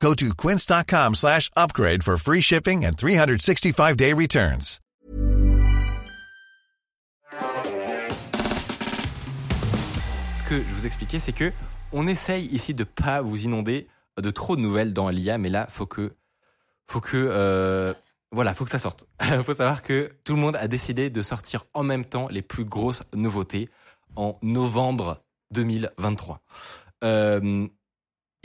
Go to quince.com slash upgrade for free shipping and 365-day returns. Ce que je vous expliquais, c'est que on essaye ici de pas vous inonder de trop de nouvelles dans l'IA, mais là, faut que, faut que, euh, voilà, faut que ça sorte. faut savoir que tout le monde a décidé de sortir en même temps les plus grosses nouveautés en novembre 2023. Euh,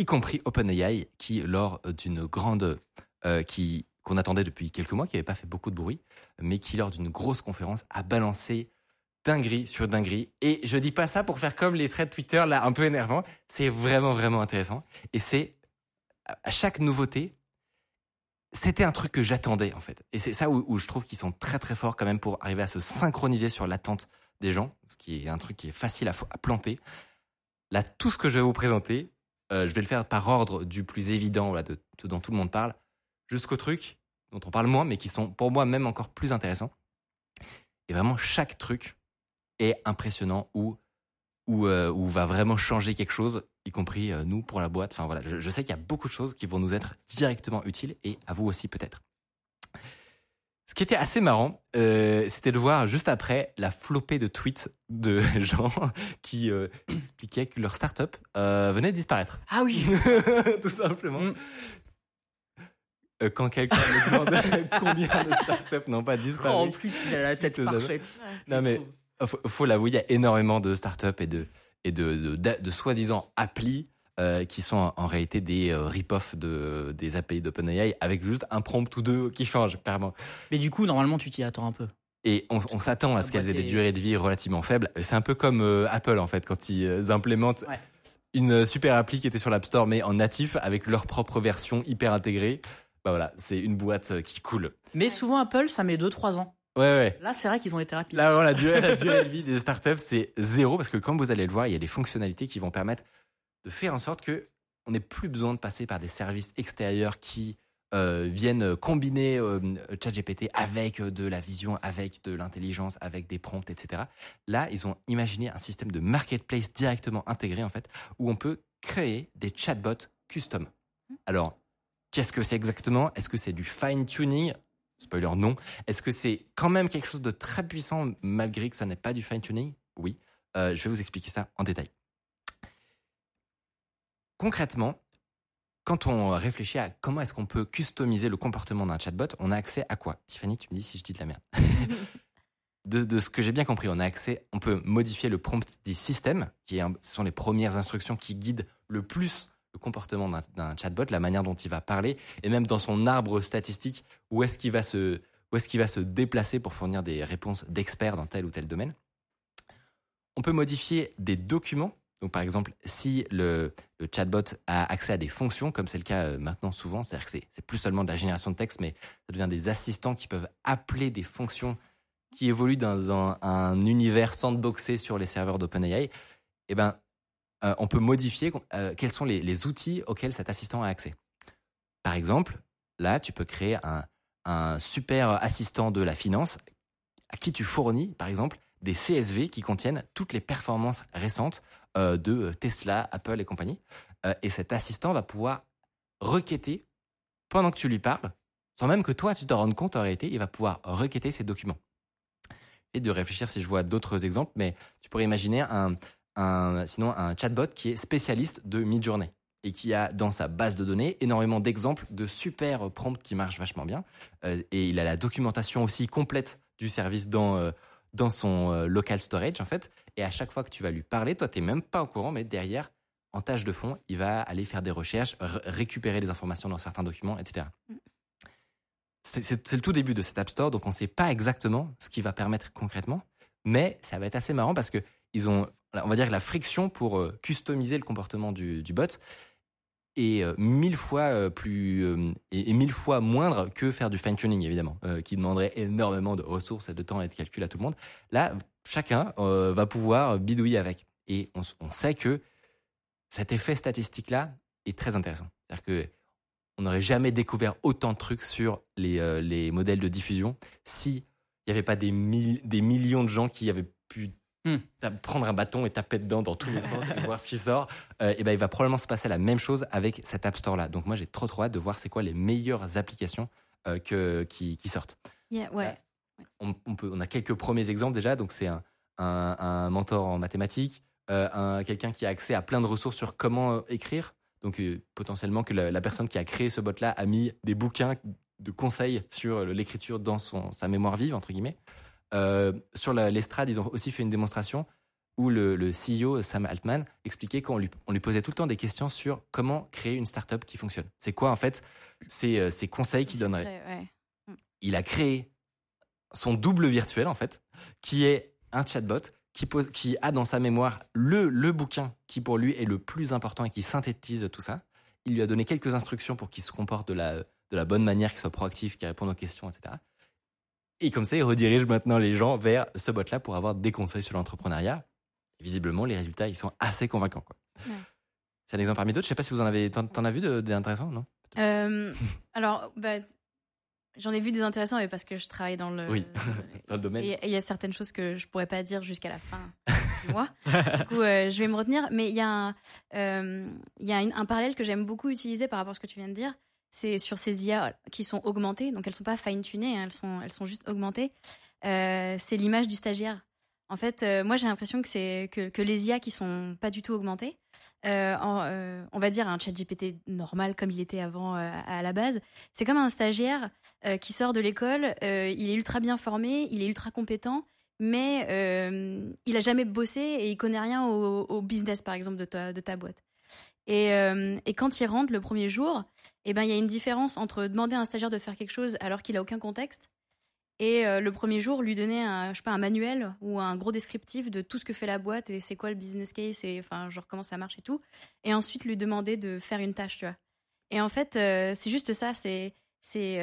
y compris OpenAI, qui lors d'une grande, euh, qui qu'on attendait depuis quelques mois, qui n'avait pas fait beaucoup de bruit, mais qui lors d'une grosse conférence a balancé dinguerie sur dinguerie. Et je dis pas ça pour faire comme les threads Twitter là, un peu énervant. C'est vraiment vraiment intéressant. Et c'est à chaque nouveauté, c'était un truc que j'attendais en fait. Et c'est ça où, je trouve qu'ils sont très très forts quand même pour arriver à se synchroniser sur l'attente des gens, ce qui est un truc qui est facile à planter. Là, tout ce que je vais vous présenter, euh, je vais le faire par ordre du plus évident, de, dont tout le monde parle, jusqu'aux trucs dont on parle moins, mais qui sont pour moi même encore plus intéressants. Et vraiment, chaque truc est impressionnant ou ou, euh, ou va vraiment changer quelque chose, y compris euh, nous pour la boîte. Enfin voilà, je sais qu'il y a beaucoup de choses qui vont nous être directement utiles et à vous aussi peut-être. Ce qui était assez marrant, euh, c'était de voir juste après la flopée de tweets de gens qui euh, expliquaient que leur startup euh, venait de disparaître. Ah oui, tout simplement. Mm. Quand quelqu'un me demande combien de startups n'ont pas disparu. en plus il a la tête aux parfaite. Non, je mais- faut, faut l'avouer, il y a énormément de startups et de, et de, de, de, de soi-disant applis euh, qui sont en, en réalité des euh, rip-off de, des API d'OpenAI avec juste un prompt ou deux qui change, clairement. Mais du coup, normalement, tu t'y attends un peu. Et on, on s'attend à ce qu'elles aient des durées de vie relativement faibles. C'est un peu comme euh, Apple, en fait, quand ils euh, implémentent Ouais. une super appli qui était sur l'App Store, mais en natif, avec leur propre version hyper intégrée. Bah voilà, c'est une boîte qui coule. Mais souvent, Apple, ça met 2-3 ans. Ouais, ouais. Là, c'est vrai qu'ils ont été rapides. Là, la durée, la durée de vie des startups, c'est zéro parce que comme vous allez le voir, il y a des fonctionnalités qui vont permettre de faire en sorte que on n'ait plus besoin de passer par des services extérieurs qui euh, viennent combiner euh, ChatGPT avec euh, de la vision, avec de l'intelligence, avec des prompts, etc. Là, ils ont imaginé un système de marketplace directement intégré en fait, où on peut créer des chatbots custom. Alors, qu'est-ce que c'est exactement? Est-ce que c'est du fine tuning Spoiler, non. Est-ce que c'est quand même quelque chose de très puissant malgré que ça n'est pas du fine-tuning? Oui. Euh, je vais vous expliquer ça en détail. Concrètement, quand on réfléchit à comment est-ce qu'on peut customiser le comportement d'un chatbot, on a accès à quoi? Tiffany, tu me dis si je dis de la merde. de, de ce que j'ai bien compris, on a accès, on peut modifier le prompt du système, qui est un- ce sont les premières instructions qui guident le plus le comportement d'un- d'un chatbot, la manière dont il va parler, et même dans son arbre statistique, où est-ce qu'il va se, où est-ce qu'il va se déplacer pour fournir des réponses d'experts dans tel ou tel domaine. On peut modifier des documents. Donc, par exemple, si le, chatbot a accès à des fonctions, comme c'est le cas euh, maintenant souvent, c'est-à-dire que c'est, plus seulement de la génération de texte, mais ça devient des assistants qui peuvent appeler des fonctions qui évoluent dans un, un univers sandboxé sur les serveurs d'OpenAI, eh ben, euh, on peut modifier euh, quels sont les, outils auxquels cet assistant a accès. Par exemple, là, tu peux créer un super assistant de la finance à qui tu fournis, par exemple, des CSV qui contiennent toutes les performances récentes euh, de Tesla, Apple et compagnie. Euh, et cet assistant va pouvoir requêter pendant que tu lui parles, sans même que toi tu te rendes compte en réalité, il va pouvoir requêter ces documents. Et de réfléchir si je vois d'autres exemples, mais tu pourrais imaginer un, sinon un chatbot qui est spécialiste de Midjourney et qui a dans sa base de données énormément d'exemples de super prompts qui marchent vachement bien. Euh, et il a la documentation aussi complète du service dans, euh, dans son euh, local storage en fait. Et à chaque fois que tu vas lui parler, toi t'es même pas au courant, mais derrière, en tâche de fond, il va aller faire des recherches, récupérer des informations dans certains documents, etc. C'est c'est- le tout début de cet App Store, donc on ne sait pas exactement ce qui va permettre concrètement, mais ça va être assez marrant parce que ils ont, on va dire la friction pour euh, customiser le comportement du, du bot est euh, mille fois euh, plus euh, et, mille fois moindre que faire du fine tuning évidemment, qui demanderait énormément de ressources et de temps et de calcul à tout le monde. Là, chacun va pouvoir bidouiller avec, et on, sait que cet effet statistique là est très intéressant. C'est-à-dire que on n'aurait jamais découvert autant de trucs sur les, les modèles de diffusion si il n'y avait pas des, des millions de gens qui avaient pu Hmm. prendre un bâton et taper dedans dans tous les sens et voir ce qui sort. Euh, et ben il va probablement se passer la même chose avec cet App Store là. Donc moi j'ai trop trop hâte de voir c'est quoi les meilleures applications euh, que, qui, qui sortent. Yeah, ouais. On, on peut, on a quelques premiers exemples déjà. Donc c'est un, un, un mentor en mathématiques, euh, un, quelqu'un qui a accès à plein de ressources sur comment euh, écrire. Donc euh, potentiellement que la, la personne qui a créé ce bot là a mis des bouquins de conseils sur l'écriture dans son, sa mémoire vive entre guillemets. Euh, sur l'estrade, ils ont aussi fait une démonstration où le, le CEO Sam Altman expliquait qu'on lui, on lui posait tout le temps des questions sur comment créer une startup qui fonctionne. C'est quoi en fait ces, euh, ces conseils qu'il donnerait? Ouais. il a créé son double virtuel en fait, qui est un chatbot qui, pose, qui a dans sa mémoire le, le bouquin qui pour lui est le plus important et qui synthétise tout ça. Il lui a donné quelques instructions pour qu'il se comporte de la, de la bonne manière, qu'il soit proactif, qu'il réponde aux questions, etc. Et comme ça, il redirige maintenant les gens vers ce bot-là pour avoir des conseils sur l'entrepreneuriat. Visiblement, les résultats, ils sont assez convaincants. Quoi. Ouais. C'est un exemple parmi d'autres. Je sais pas si vous en avez, t'en, t'en as vu de- d'intéressants, non? Euh, alors, bah, j'en ai vu des intéressants, mais parce que je travaille dans le. Oui. Dans le domaine. Et il y a certaines choses que je pourrais pas dire jusqu'à la fin du mois. Du coup, euh, je vais me retenir. Mais il y a, un, euh, y a une- un parallèle que j'aime beaucoup utiliser par rapport à ce que tu viens de dire. C'est sur ces IA qui sont augmentées. Donc, elles sont pas fine-tunées, hein, elles, sont, elles sont juste augmentées. Euh, c'est l'image du stagiaire. En fait, euh, moi, j'ai l'impression que c'est que, que les IA qui sont pas du tout augmentées, euh, on va dire un chat GPT normal comme il était avant à la base, c'est comme un stagiaire qui sort de l'école, il est ultra bien formé, il est ultra compétent, mais il a jamais bossé et il connaît rien au, au business par exemple de ta, de ta boîte. Et, euh, et quand il rentre le premier jour, eh ben il y a une différence entre demander à un stagiaire de faire quelque chose alors qu'il a aucun contexte et euh, le premier jour lui donner un, je sais pas, un manuel ou un gros descriptif de tout ce que fait la boîte et c'est quoi le business case et enfin genre comment ça marche et tout. Et ensuite lui demander de faire une tâche tu vois. Et en fait euh, c'est juste ça c'est c'est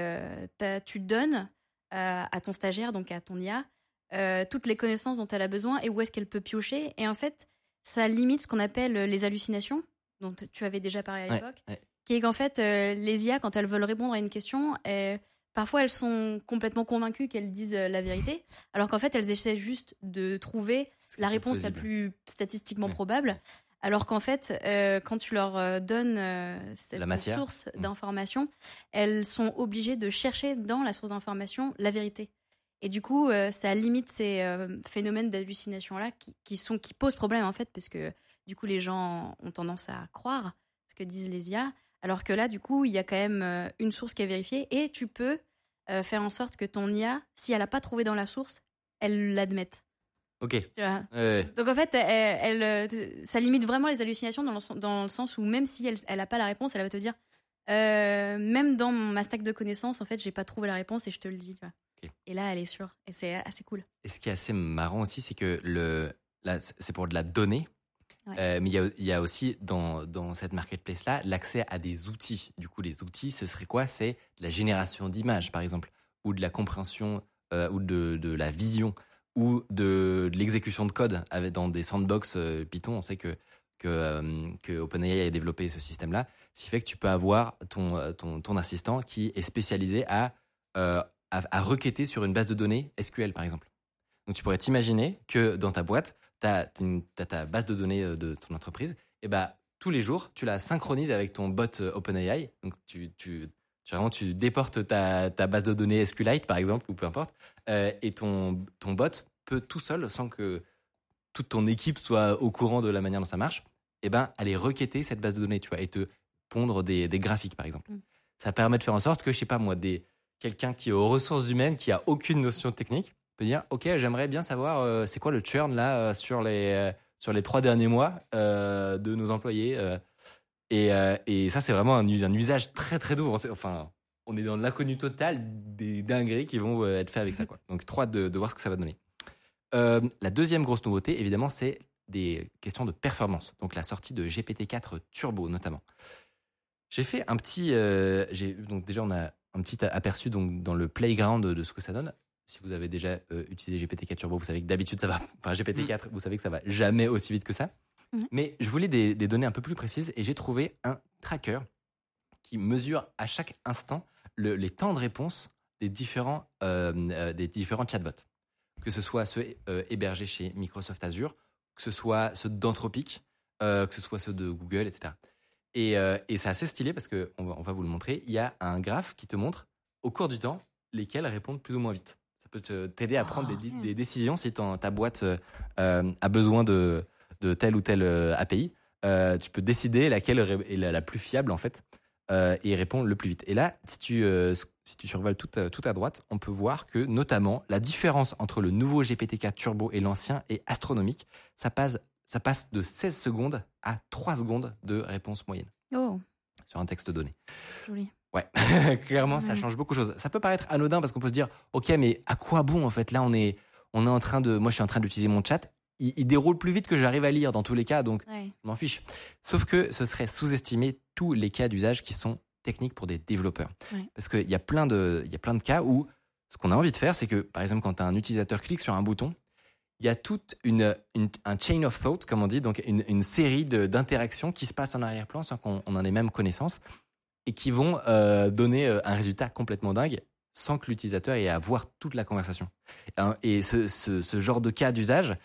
tu donnes à ton stagiaire donc à ton IA toutes les connaissances dont elle a besoin et où est-ce qu'elle peut piocher. Et en fait ça limite ce qu'on appelle les hallucinations dont tu avais déjà parlé à l'époque ouais. qui est qu'en fait euh, les IA quand elles veulent répondre à une question euh, Parfois, elles sont complètement convaincues qu'elles disent euh, la vérité, alors qu'en fait, elles essaient juste de trouver la réponse la plus statistiquement Ouais. probable. Alors qu'en fait, euh, quand tu leur donnes euh, cette source Mm. d'information, elles sont obligées de chercher dans la source d'information la vérité. Et du coup, euh, ça limite ces phénomènes d'hallucination-là qui, qui, sont, qui posent problème, en fait, parce que du coup, les gens ont tendance à croire ce que disent les IA, alors que là, du coup, il y a quand même euh, une source qui est vérifiée et tu peux euh, faire en sorte que ton IA, si elle n'a pas trouvé dans la source, elle l'admette. Ok. Tu vois? Ouais, ouais. donc en fait, elle, elle, euh, ça limite vraiment les hallucinations dans le, sen- dans le sens où même si elle elle a pas la réponse, elle va te dire euh, même dans ma stack de connaissances, en fait, j'ai pas trouvé la réponse et je te le dis. Tu vois. Ok. Et là, elle est sûre et c'est assez cool. Et ce qui est assez marrant aussi, c'est que le, là, c'est pour de la donnée. Euh, mais il y a, aussi dans, cette marketplace-là l'accès à des outils. Du coup, les outils, ce serait quoi? C'est de la génération d'images, par exemple, ou de la compréhension, euh, ou de, la vision, ou de, l'exécution de code dans des sandbox euh, Python. On sait que, que, OpenAI a développé ce système-là. Ce qui fait que tu peux avoir ton, ton, ton assistant qui est spécialisé à, à requêter sur une base de données SQL, par exemple. Donc tu pourrais t'imaginer que dans ta boîte, tu as, ta base de données euh, de ton entreprise, et bah tous les jours, tu la synchronises avec ton bot euh, OpenAI. Donc tu, tu, tu, vraiment, tu déportes ta, ta base de données SQLite, par exemple, ou peu importe, euh, et ton, ton bot peut tout seul, sans que toute ton équipe soit au courant de la manière dont ça marche, et ben aller requêter cette base de données, tu vois, et te pondre des, des graphiques, par exemple. Mm. Ça permet de faire en sorte que, je sais pas moi, des quelqu'un qui est aux ressources humaines, qui a aucune notion technique, peut dire ok j'aimerais bien savoir euh, c'est quoi le churn là euh, sur les euh, sur les trois derniers mois de nos employés et, et ça c'est vraiment un, un usage très très doux enfin on est dans l'inconnu total des dingueries qui vont être faites avec ça quoi donc hâte de, de voir ce que ça va donner la deuxième grosse nouveauté évidemment c'est des questions de performance donc la sortie de GPT-4 Turbo notamment J'ai fait un petit. j'ai donc déjà on a un petit aperçu donc dans le playground de ce que ça donne. Si vous avez déjà euh, utilisé GPT-4 Turbo, vous savez que d'habitude ça va. Enfin GPT-4, vous savez que ça va jamais aussi vite que ça. Mhm. Mais je voulais des, des données un peu plus précises et j'ai trouvé un tracker qui mesure à chaque instant le- les temps de réponse des différents euh, euh, des différents chatbots, que ce soit ceux hébergés chez Microsoft Azure, que ce soit ceux d'Anthropic, que ce soit ceux de Google, etc. Et, et c'est assez stylé parce que on va, on va vous le montrer. Il y a un graphe qui te montre au cours du temps lesquels répondent plus ou moins vite. Ça peut t'aider à prendre Ah, des, des décisions si ton- ta boîte euh, a besoin de, de telle ou telle euh, API. Euh, tu peux décider laquelle est la, la plus fiable en fait euh, et répond le plus vite. Et là, si tu, si tu survoles tout à, tout à droite, on peut voir que notamment la différence entre le nouveau GPT-4 Turbo et l'ancien est astronomique. Ça passe, ça passe de 16 secondes à 3 secondes de réponse moyenne Oh, sur un texte donné. joli. Ouais, clairement, ça change beaucoup de choses. Ça peut paraître anodin parce qu'on peut se dire, ok, mais à quoi bon en fait? Là, on est, on est en train de, moi, je suis en train d'utiliser mon chat. Il, il déroule plus vite que j'arrive à lire dans tous les cas, donc Ouais. je m'en fiche. Sauf que ce serait sous-estimer tous les cas d'usage qui sont techniques pour des développeurs. Ouais. Parce qu'il y a plein de, il y a plein de cas où ce qu'on a envie de faire, c'est que, par exemple, quand un utilisateur clique sur un bouton, il y a toute une, une- un chain of thought, comme on dit, donc une, une série d'interactions qui se passent en arrière-plan sans qu'on on en ait même connaissance et qui vont euh, donner euh, un résultat complètement dingue sans que l'utilisateur ait à voir toute la conversation. Et ce, ce- ce genre de cas d'usage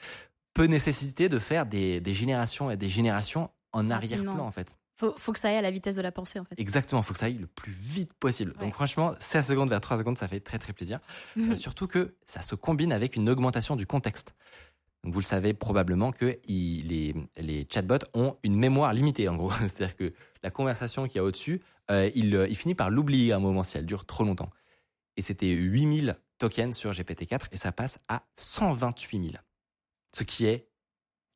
peut nécessiter de faire des, des générations et des générations en arrière-plan en fait. Faut, faut que ça aille à la vitesse de la pensée, en fait. Exactement, il faut que ça aille le plus vite possible. Ouais. Donc franchement, 16 secondes vers 3 secondes, ça fait très très plaisir. Euh, surtout que ça se combine avec une augmentation du contexte. Donc vous le savez probablement que il- les, les chatbots ont une mémoire limitée en gros. C'est-à-dire que la conversation qu'il y a au-dessus, euh, il, euh, il finit par l'oublier à un moment si elle dure trop longtemps. Et c'était 8000 tokens sur GPT-4 et ça passe à 128 000. Ce qui est,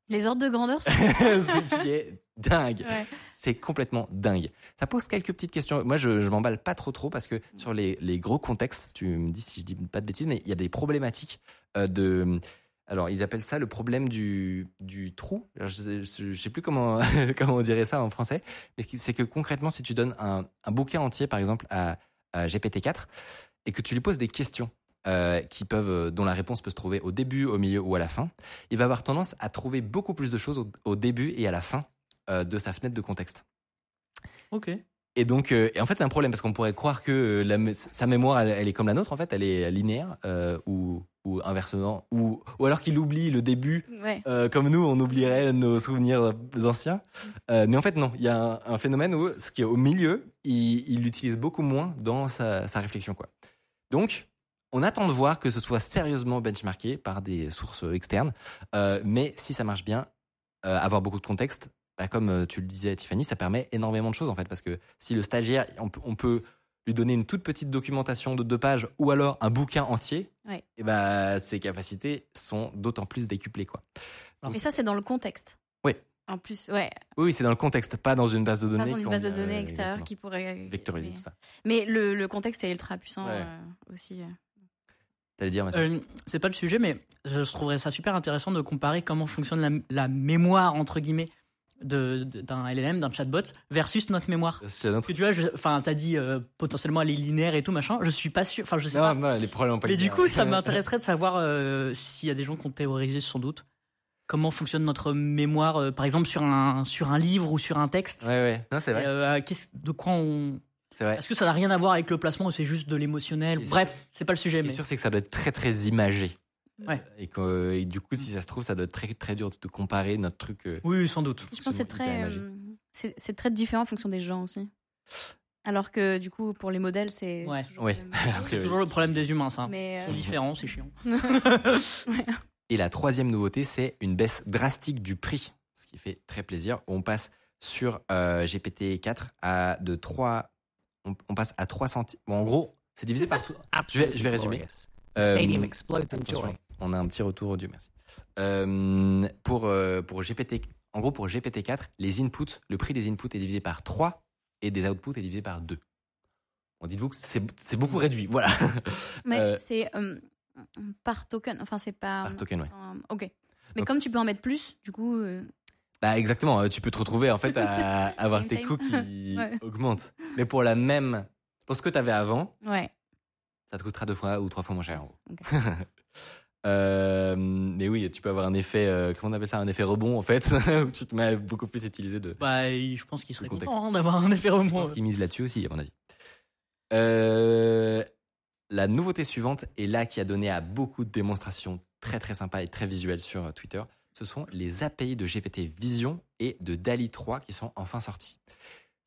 Les ordres de grandeur, c'est... ce qui est dingue. Ouais. C'est complètement dingue. Ça pose quelques petites questions. Moi, je, je m'emballe pas trop trop parce que sur les, les gros contextes, tu me dis si je dis pas de bêtises, mais il y a des problématiques euh, de. Alors, ils appellent ça le problème du, du trou. Alors, je, sais, je sais plus comment, comment on dirait ça en français, mais c'est que concrètement, si tu donnes un, un bouquin entier, par exemple, à, à GPT-4, et que tu lui poses des questions euh, qui peuvent, euh, dont la réponse peut se trouver au début, au milieu ou à la fin, il va avoir tendance à trouver beaucoup plus de choses au, au début et à la fin euh, de sa fenêtre de contexte. Ok. Et donc, euh, et en fait, c'est un problème parce qu'on pourrait croire que la sa mémoire, elle, elle est comme la nôtre, en fait, elle est linéaire ou, ou inversement, ou, ou alors qu'il oublie le début, Ouais. euh, comme nous, on oublierait nos souvenirs anciens. Euh, mais en fait, non, il y a un, un phénomène où ce qui est au milieu, il il l'utilise beaucoup moins dans sa, sa réflexion, quoi. Donc, on attend de voir que ce soit sérieusement benchmarké par des sources externes, Euh, mais si ça marche bien, avoir beaucoup de contexte, bah, comme tu le disais, Tiffany, ça permet énormément de choses en fait, parce que si le stagiaire, on peut lui donner une toute petite documentation de deux pages ou alors un bouquin entier, Ouais. et bah, ses capacités sont d'autant plus décuplées, quoi. Et ça, c'est dans le contexte. Oui. En plus, ouais. Oui, oui, c'est dans le contexte, pas dans une base de données. Pas dans une base de euh, données extérieure exactement. qui pourrait. Vectoriser mais, tout ça. Mais le, le contexte est ultra puissant Ouais. euh, aussi. T'allais dire, Mathieu Euh, c'est pas le sujet, mais je trouverais ça super intéressant de comparer comment fonctionne la, la mémoire, entre guillemets, d'un LLM, d'un chatbot, versus notre mémoire. C'est que tu vois, enfin, t'as dit euh, potentiellement elle est linéaire et tout, machin. Je suis pas sûr. Enfin, je sais Non, pas. non, les problèmes pas Mais du coup, ça m'intéresserait de savoir euh, s'il y a des gens qui ont théorisé sans doute comment fonctionne notre mémoire, euh, par exemple sur un sur un livre ou sur un texte. Ouais, ouais. Non, c'est vrai. De quoi on C'est vrai. Est-ce que ça n'a rien à voir avec le placement ou c'est juste de l'émotionnel? Bref, c'est pas le Ce sujet. qui est Mais sûr, c'est que ça doit être très, très imagé. Ouais. Et, que, et du coup, si ça se trouve, ça doit être très, très dur de comparer notre truc. euh, oui, sans doute. Je pense que c'est très, euh, c'est très différent en fonction des gens aussi. Alors que du coup, pour les modèles, c'est Ouais. toujours Ouais. toujours le problème des humains, ça. Mais, Ils euh, sont différents, c'est chiant. Et la troisième nouveauté, c'est une baisse drastique du prix, ce qui fait très plaisir. On passe sur euh, GPT-4 à de 3, on, on passe à 3 centimes. Bon, en gros, c'est divisé par. Je vais, je vais résumer. Euh, Stadium explodes in joy. On a un petit retour audio, merci. Euh, pour, euh, pour GPT, en gros, pour GPT-4, les inputs, le prix des inputs est divisé par 3 et des outputs est divisé par 2. Bon, dites-vous que c'est c'est beaucoup réduit, voilà, Mais Euh, c'est euh, par token. Enfin, c'est pas. par token, ouais. ok. Mais comme tu peux en mettre plus, du coup. Bah exactement, tu peux te retrouver en fait à avoir tes coûts qui Ouais. augmentent. Mais pour la même, pour ce que tu avais avant, Ouais. ça te coûtera deux fois ou trois fois moins cher. Euh, mais oui, tu peux avoir un effet, euh, comment on appelle ça, un effet rebond en fait, où tu te mets à beaucoup plus utiliser de. Bah, je pense qu'il serait content hein, d'avoir un effet Je rebond. pense qu'ils misent là-dessus aussi, à mon avis. Euh, la nouveauté suivante, et là qui a donné à beaucoup de démonstrations très très sympas et très visuelles sur Twitter, ce sont les API de GPT Vision et de DALI 3 qui sont enfin sortis.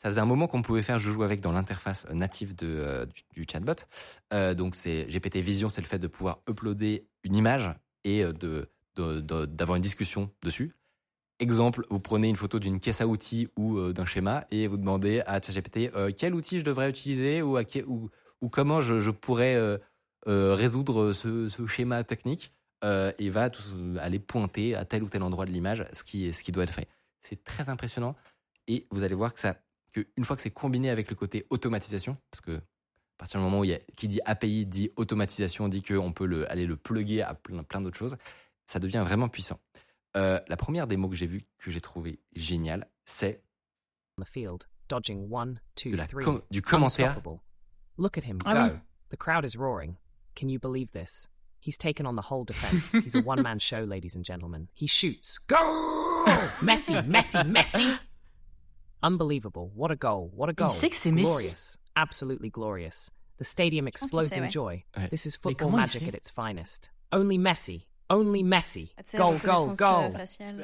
Ça faisait un moment qu'on pouvait faire joujou avec dans l'interface native de, euh, du, chatbot. Euh, donc c'est GPT Vision, c'est le fait de pouvoir uploader une image et euh, d'avoir une discussion dessus. Exemple, vous prenez une photo d'une caisse à outils ou euh, d'un schéma et vous demandez à ChatGPT euh, quel outil je devrais utiliser ou, comment je, pourrais euh, euh, résoudre ce, schéma technique? Euh, et va aller pointer à tel ou tel endroit de l'image ce qui doit être fait. C'est très impressionnant et vous allez voir que ça, que une fois que c'est combiné avec le côté automatisation, parce que à partir du moment où il y a, qui dit API dit automatisation, dit qu'on peut le, aller le plugger à plein, plein d'autres choses, ça devient vraiment puissant. Euh, la première démo que j'ai vue, que j'ai trouvé géniale, c'est on the field, dodging one, two, de la three. com- du commentaire. Look at him Ah oui. The crowd is roaring. Can you believe this? He's taken on the whole defense. He's a one man show, ladies and gentlemen. He shoots. Go! Messi, Messi, Messi! Unbelievable. What a goal. What a goal. sait que c'est Messi. Glorious. Absolutely glorious. The stadium explodes in joy. Ouais. This is football magic at its finest. Only Messi. Only Messi. Goal, goal, goal.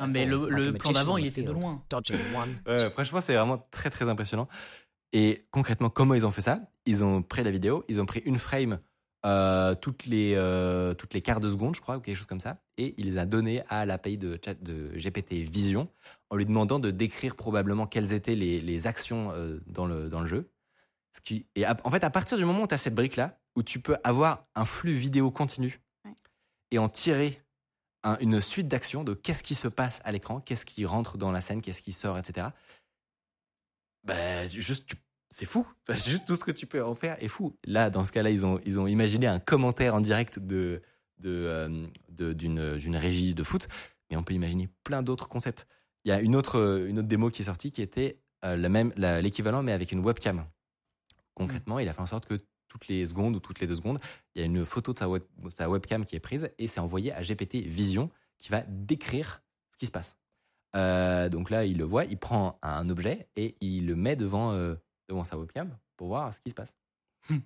Ah, mais le, le plan d'avant, il the était de loin. Dodging one, Ouais, franchement, c'est vraiment très très impressionnant. Et concrètement, comment ils ont fait ça? Ils ont pris la vidéo, ils ont pris une frame euh, toutes les euh, toutes les quarts de seconde, je crois, ou quelque chose comme ça, et il les a données à l'API de chat de GPT Vision en lui demandant de décrire probablement quelles étaient les, les actions euh, dans le dans le jeu. Ce qui et à- en fait, à partir du moment où tu as cette brique là, où tu peux avoir un flux vidéo continu Ouais. et en tirer un- une suite d'actions de qu'est-ce qui se passe à l'écran, qu'est-ce qui rentre dans la scène, qu'est-ce qui sort, etc. Ben, juste, tu- c'est fou. C'est juste tout ce que tu peux en faire est fou. Là, dans ce cas-là, ils ont, ils ont imaginé un commentaire en direct de, de, euh, de- d'une, régie de foot, mais on peut imaginer plein d'autres concepts. Il y a une autre, une autre démo qui est sortie qui était euh, la même, la- l'équivalent, mais avec une webcam. Concrètement, il a fait en sorte que toutes les secondes ou toutes les deux secondes, il y a une photo de sa, web- sa webcam qui est prise et c'est envoyé à GPT Vision qui va décrire ce qui se passe. Euh, donc là, il le voit, il prend un objet et il le met devant, devant sa webcam pour voir ce qui se passe. Hmm.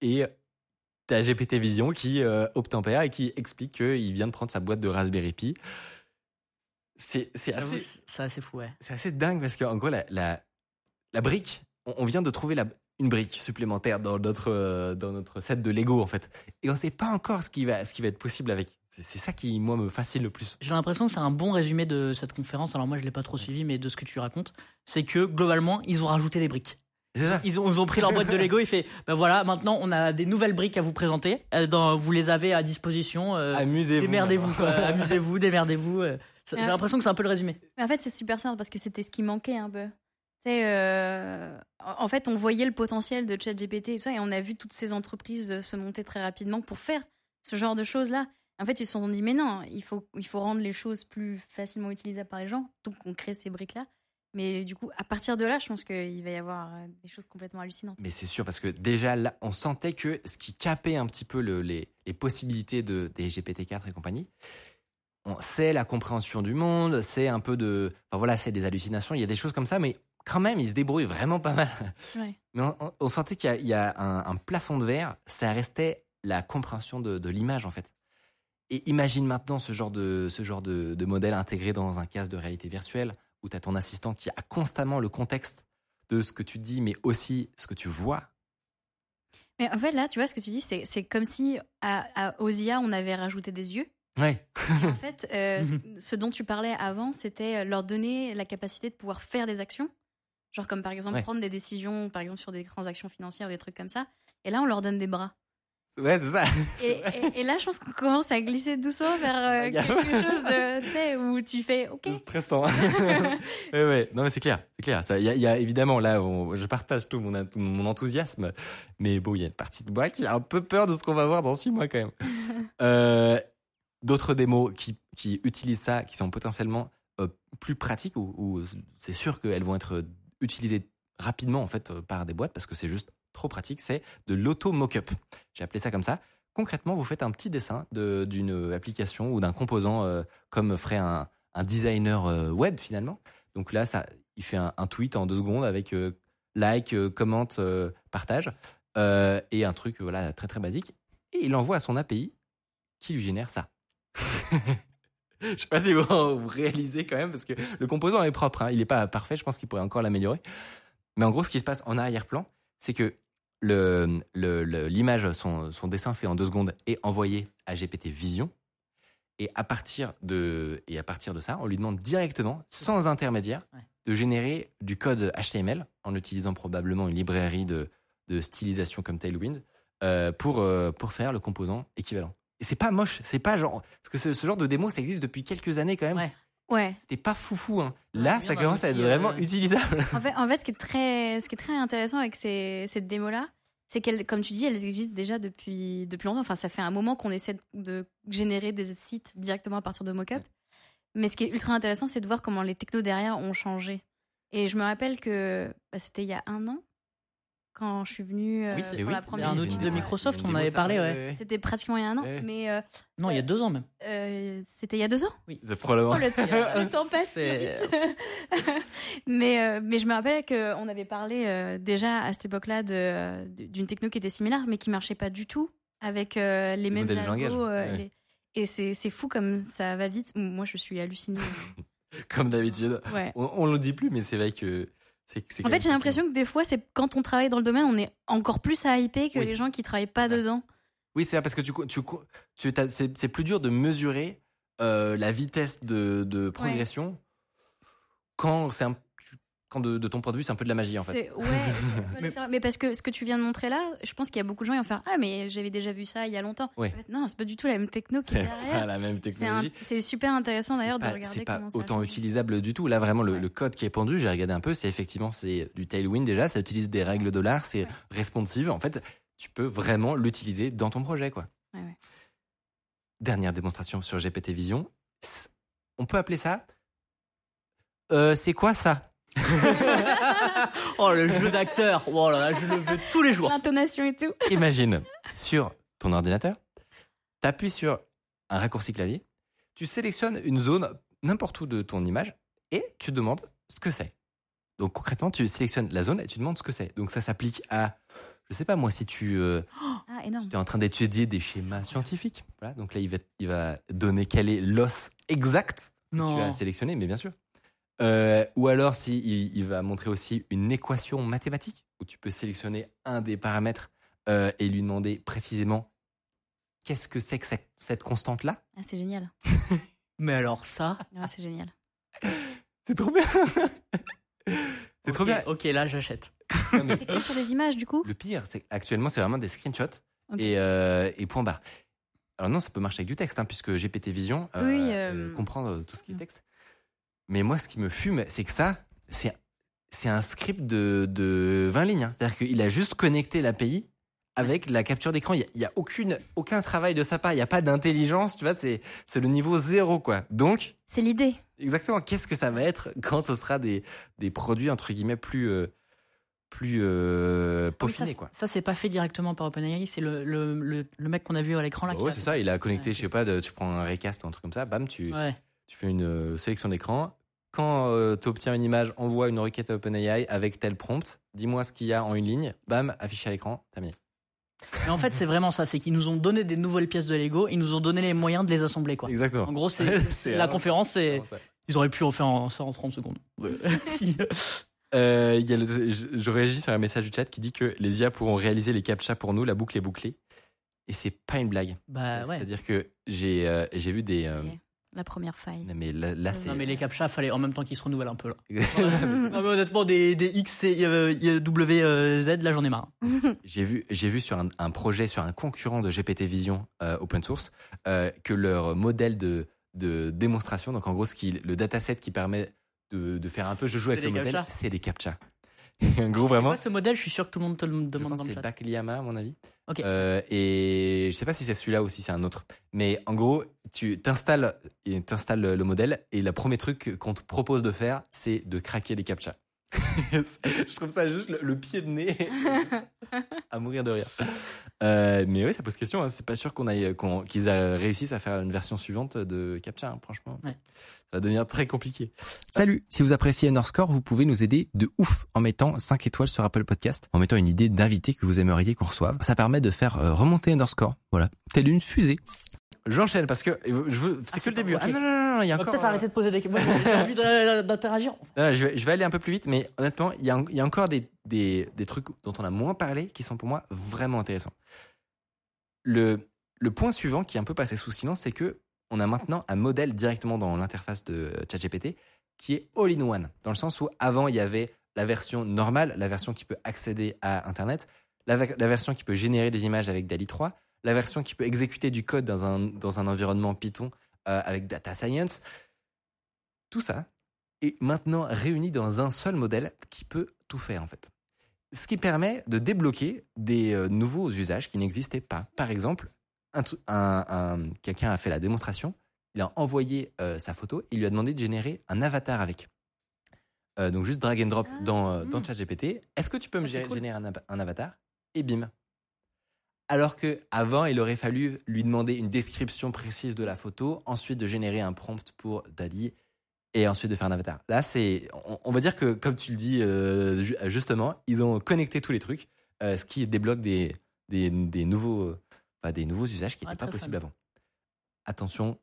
Et t'as GPT Vision qui euh, obtempère et qui explique qu'il vient de prendre sa boîte de Raspberry Pi. C'est assez, C'est assez fou, ouais. c'est assez dingue parce qu'en gros, la, la, la brique, on, on vient de trouver la, une brique supplémentaire dans notre, euh, dans notre set de Lego en fait. Et on sait pas encore ce qui va, ce qui va être possible avec. C'est c'est ça qui, moi, me fascine le plus. J'ai l'impression que c'est un bon résumé de cette conférence. Alors moi, je l'ai pas trop suivi, mais de ce que tu racontes, c'est que globalement, ils ont rajouté des briques. Ça. Ils ont, ils ont pris leur boîte de Lego et fait, ben voilà, maintenant on a des nouvelles briques à vous présenter. Euh, dans- vous les avez à disposition. euh, Amusez-vous. démerdez-vous. Amusez-vous, démerdez-vous. euh. J'ai l'impression que c'est un peu le résumé. Mais en fait, c'est super simple parce que c'était ce qui manquait un peu. Euh, en fait, on voyait le potentiel de ChatGPT et tout ça, et on a vu toutes ces entreprises se monter très rapidement pour faire ce genre de choses-là. En fait, ils se sont dit, mais non, il faut, il faut rendre les choses plus facilement utilisables par les gens, donc on crée ces briques-là. Mais du coup, à partir de là, je pense qu'il va y avoir euh, des choses complètement hallucinantes. Mais c'est sûr, parce que déjà, là, on sentait que ce qui capait un petit peu le- les, les possibilités de, des GPT-4 et compagnie, c'est la compréhension du monde, c'est un peu de. Enfin voilà, c'est des hallucinations, il y a des choses comme ça, mais quand même, ils se débrouillent vraiment pas mal. Ouais. Mais on, sentait qu'il y a, il y a un, un plafond de verre, ça restait la compréhension de, de l'image, en fait. Et imagine maintenant ce genre de, ce genre de, de modèle intégré dans un casque de réalité virtuelle, où tu as ton assistant qui a constamment le contexte de ce que tu dis, mais aussi ce que tu vois. Mais en fait, là, tu vois, ce que tu dis, c'est c'est comme si à, à, aux IA, on avait rajouté des yeux. Ouais. En fait, euh, ce- ce dont tu parlais avant, c'était leur donner la capacité de pouvoir faire des actions. Genre comme par exemple Ouais. prendre des décisions, par exemple sur des transactions financières, des trucs comme ça. Et là, on leur donne des bras. Ouais, c'est ça. Et, et- et là, je pense qu'on commence à glisser doucement vers euh, quelque chose de, tu sais, où tu fais OK. Stressant. ouais, ouais. Non, mais c'est clair. C'est clair. Ça, il y, a- il y a évidemment là, on- je partage tout mon, mon enthousiasme, mais bon, il y a une partie de moi qui a un peu peur de ce qu'on va voir dans six mois quand même. Euh, D'autres démos qui, qui utilisent ça, qui sont potentiellement euh, plus pratiques où, où c'est sûr qu'elles vont être utilisées rapidement en fait par des boîtes parce que c'est juste trop pratique, c'est de l'auto mock-up. J'ai appelé ça comme ça. Concrètement, vous faites un petit dessin de- d'une application ou d'un composant euh, comme ferait un, un designer euh, web finalement. Donc là, ça, il fait un, tweet en deux secondes avec euh, like, euh, commente, euh, partage euh, et un truc voilà très très basique. Et il envoie à son API qui lui génère ça. Je sais pas si vous, vous réalisez quand même parce que le composant est propre. hein. Il n'est pas parfait. Je pense qu'il pourrait encore l'améliorer. Mais en gros, ce qui se passe en arrière-plan, c'est que le- le- le- l'image, son, son dessin fait en deux secondes est envoyé à GPT Vision. Et à partir de, et à partir de ça, on lui demande directement, sans intermédiaire, Ouais. de générer du code HTML en utilisant probablement une librairie de, de stylisation comme Tailwind euh, pour, euh, pour faire le composant équivalent. Et c'est pas moche, c'est pas genre. Parce que ce, ce genre de démo, ça existe depuis quelques années quand même. Ouais. Ouais. C'était pas foufou. Hein. Là, ça commence à être vraiment euh, utilisable. En fait, en fait, ce qui est très, ce qui est très intéressant avec ces, cette démo-là, c'est qu'elles, comme tu dis, elles existent déjà depuis, depuis longtemps. Enfin, ça fait un moment qu'on essaie de générer des sites directement à partir de mockup. Mais ce qui est ultra intéressant, c'est de voir comment les technos derrière ont changé. Et je me rappelle que bah, c'était il y a un an, quand je suis venue euh, Oui, pour et oui. la Il y première a un outil de Microsoft, on une avait de parlé, ouais. C'était pratiquement il y a un an. Ouais. Mais euh, Non, il y a deux ans même. euh, c'était il y a deux ans. C'est probablement. Oh, le, le temps passe vite. mais, euh, mais je me rappelle qu'on avait parlé euh, déjà à cette époque-là de- de- d'une techno qui était similaire, mais qui marchait pas du tout avec euh, les mêmes de algos, euh, ouais. les- Et c'est c'est fou comme ça va vite. Moi, je suis hallucinée. Comme d'habitude. Ouais. On, on le dit plus, mais c'est vrai que En fait, j'ai l'impression que des fois, c'est quand on travaille dans le domaine, on est encore plus à hyper que Oui. les gens qui travaillent pas Ouais. dedans. Oui, c'est vrai, parce que tu, tu, tu c'est plus dur de mesurer euh, la vitesse de, de progression quand c'est un, quand de, de ton point de vue c'est un peu de la magie en fait. C'est- Ouais, mais, mais parce que ce que tu viens de montrer là, je pense qu'il y a beaucoup de gens qui vont faire Ah, mais j'avais déjà vu ça il y a longtemps. Ouais. En fait, non, c'est pas du tout la même techno qui est C'est pas derrière. la même C'est un- technologie. C'est super intéressant d'ailleurs de Pas- regarder C'est pas comment ça autant utilisable du tout. Là, vraiment, le, Ouais. le code qui est pendu, j'ai regardé un peu, c'est effectivement c'est du Tailwind déjà, ça utilise des règles de l'art, c'est Ouais. responsive. En fait, tu peux vraiment l'utiliser dans ton projet, quoi. Ouais, ouais. Dernière démonstration sur GPT Vision. On peut appeler ça. Euh, c'est quoi ça? oh, le jeu d'acteur. Oh là là, je le veux tous les jours. L'intonation et tout. Imagine sur ton ordinateur, tu appuies sur un raccourci clavier, tu sélectionnes une zone n'importe où de ton image et tu demandes ce que c'est. Donc concrètement, tu sélectionnes la zone et tu demandes ce que c'est. Donc ça s'applique à, je sais pas moi, si tu, euh, Ah, si es en train d'étudier des schémas scientifiques. Voilà, donc là, il va, il va donner quel est l'os exact que tu as sélectionné, mais bien sûr. Euh, ou alors, si il, il va montrer aussi une équation mathématique où tu peux sélectionner un des paramètres euh, et lui demander précisément qu'est-ce que c'est que cette, cette constante-là? Ah, c'est génial. Mais alors ça. Ah, c'est génial. C'est trop bien. c'est trop bien. Ok, là j'achète. C'est que sur des images du coup? Le pire, c'est actuellement, c'est vraiment des screenshots et, euh, et point barre. Alors non, ça peut marcher avec du texte, hein, puisque GPT Vision euh, Oui, euh, euh, comprend euh, tout ce qui est texte. Mais moi, ce qui me fume, c'est que ça, c'est c'est un script de, de 20 lignes. hein. C'est-à-dire qu'il a juste connecté l'API avec la capture d'écran. Il n'y a, aucune, aucun travail de sa part. Il n'y a pas d'intelligence, tu vois. C'est c'est le niveau zéro, quoi. Donc, C'est l'idée. exactement, qu'est-ce que ça va être quand ce sera des, des produits, entre guillemets, plus, euh, plus euh, Oui, ça, quoi? ça, c'est pas fait directement par OpenAI, c'est le, le, le, le mec qu'on a vu à l'écran là. Bah ouais, c'est ça. Il a connecté, Ouais. je sais pas, de- tu prends un recast ou un truc comme ça, bam, tu, Ouais. Tu fais une euh, sélection d'écran. Quand tu obtiens une image, envoie une requête à OpenAI avec tel prompt. Dis-moi ce qu'il y a en une ligne. Bam, affiché à l'écran, terminé. Mais en fait, c'est vraiment ça, c'est qu'ils nous ont donné des nouvelles pièces de Lego, ils nous ont donné les moyens de les assembler quoi. Exactement. En gros, c'est C'est la vraiment- conférence, c'est ils auraient pu en faire en- ça en 30 secondes. Si. Euh, il y a le- je, je réagis sur un message du chat qui dit que les IA pourront réaliser les captchas pour nous, la boucle est bouclée. Et c'est pas une blague. Bah ouais. C'est-à-dire que j'ai euh, j'ai vu des. euh. La première faille. non, mais là, là, c'est. Non mais les captcha, fallait en même temps qu'ils se renouvellent un peu là. J'ai non mais honnêtement, des, des X et euh, W euh, Z, là j'en ai marre. vu, j'ai vu sur un, un projet, sur un concurrent de GPT Vision euh, open source, euh, que leur modèle de, de démonstration, donc en gros, ce qui, le dataset qui permet de, de faire un peu je joue avec le modèle, c'est des captchas. En gros, vraiment, Moi, ce modèle, je suis sûr que tout le monde te le je demande pense dans le c'est chat. Bakliyama, à mon avis. Ok. Euh, et je sais pas si c'est celui-là ou si c'est un autre. Mais en gros, tu t'installes t'installes le modèle et le premier truc qu'on te propose de faire, c'est de craquer les captchas. je trouve ça juste le, le pied de nez à mourir de rire. Euh, mais oui, ça pose question. Hein. C'est pas sûr qu'on aille, qu'on- qu'ils a- réussissent à faire une version suivante de Captcha. hein, franchement, Ouais. ça va devenir très compliqué. Salut. Si vous appréciez Underscore, vous pouvez nous aider de ouf en mettant 5 étoiles sur Apple Podcast, en mettant une idée d'invité que vous aimeriez qu'on reçoive. Ça permet de faire euh, remonter Underscore. Voilà, telle une fusée. J'enchaîne parce que je veux, c'est Ah, que le début. ok. Ah non, non, non, non, il y a On encore. peut-être euh, arrêter de poser des questions. J'ai envie d'interagir. non, je, vais, je vais aller un peu plus vite, mais honnêtement, il y a, il y a encore des, des, des trucs dont on a moins parlé qui sont pour moi vraiment intéressants. Le, le point suivant qui est un peu passé sous silence, c'est que on a maintenant un modèle directement dans l'interface de ChatGPT qui est all-in-one, dans le sens où avant il y avait la version normale, la version qui peut accéder à Internet, la, la version qui peut générer des images avec DALI 3, la version qui peut exécuter du code dans un, dans un environnement Python euh, avec Data Science. Tout ça est maintenant réuni dans un seul modèle qui peut tout faire en fait. Ce qui permet de débloquer des euh, nouveaux usages qui n'existaient pas. Par exemple, un tru- un- un- quelqu'un a fait la démonstration, il a envoyé euh, sa photo, il lui a demandé de générer un avatar avec. Euh, donc juste drag and drop Ah, dans, euh, dans. ChatGPT. Est-ce que tu peux me Ah, cool. générer un, un avatar? Et bim. Alors que avant, il aurait fallu lui demander une description précise de la photo, ensuite de générer un prompt pour Dali et ensuite de faire un avatar. Là, c'est, on, on va dire que comme tu le dis euh, ju- justement, ils ont connecté tous les trucs, euh, ce qui débloque des, des, des nouveaux, des nouveaux usages qui Ouais, n'étaient pas possibles avant. Attention,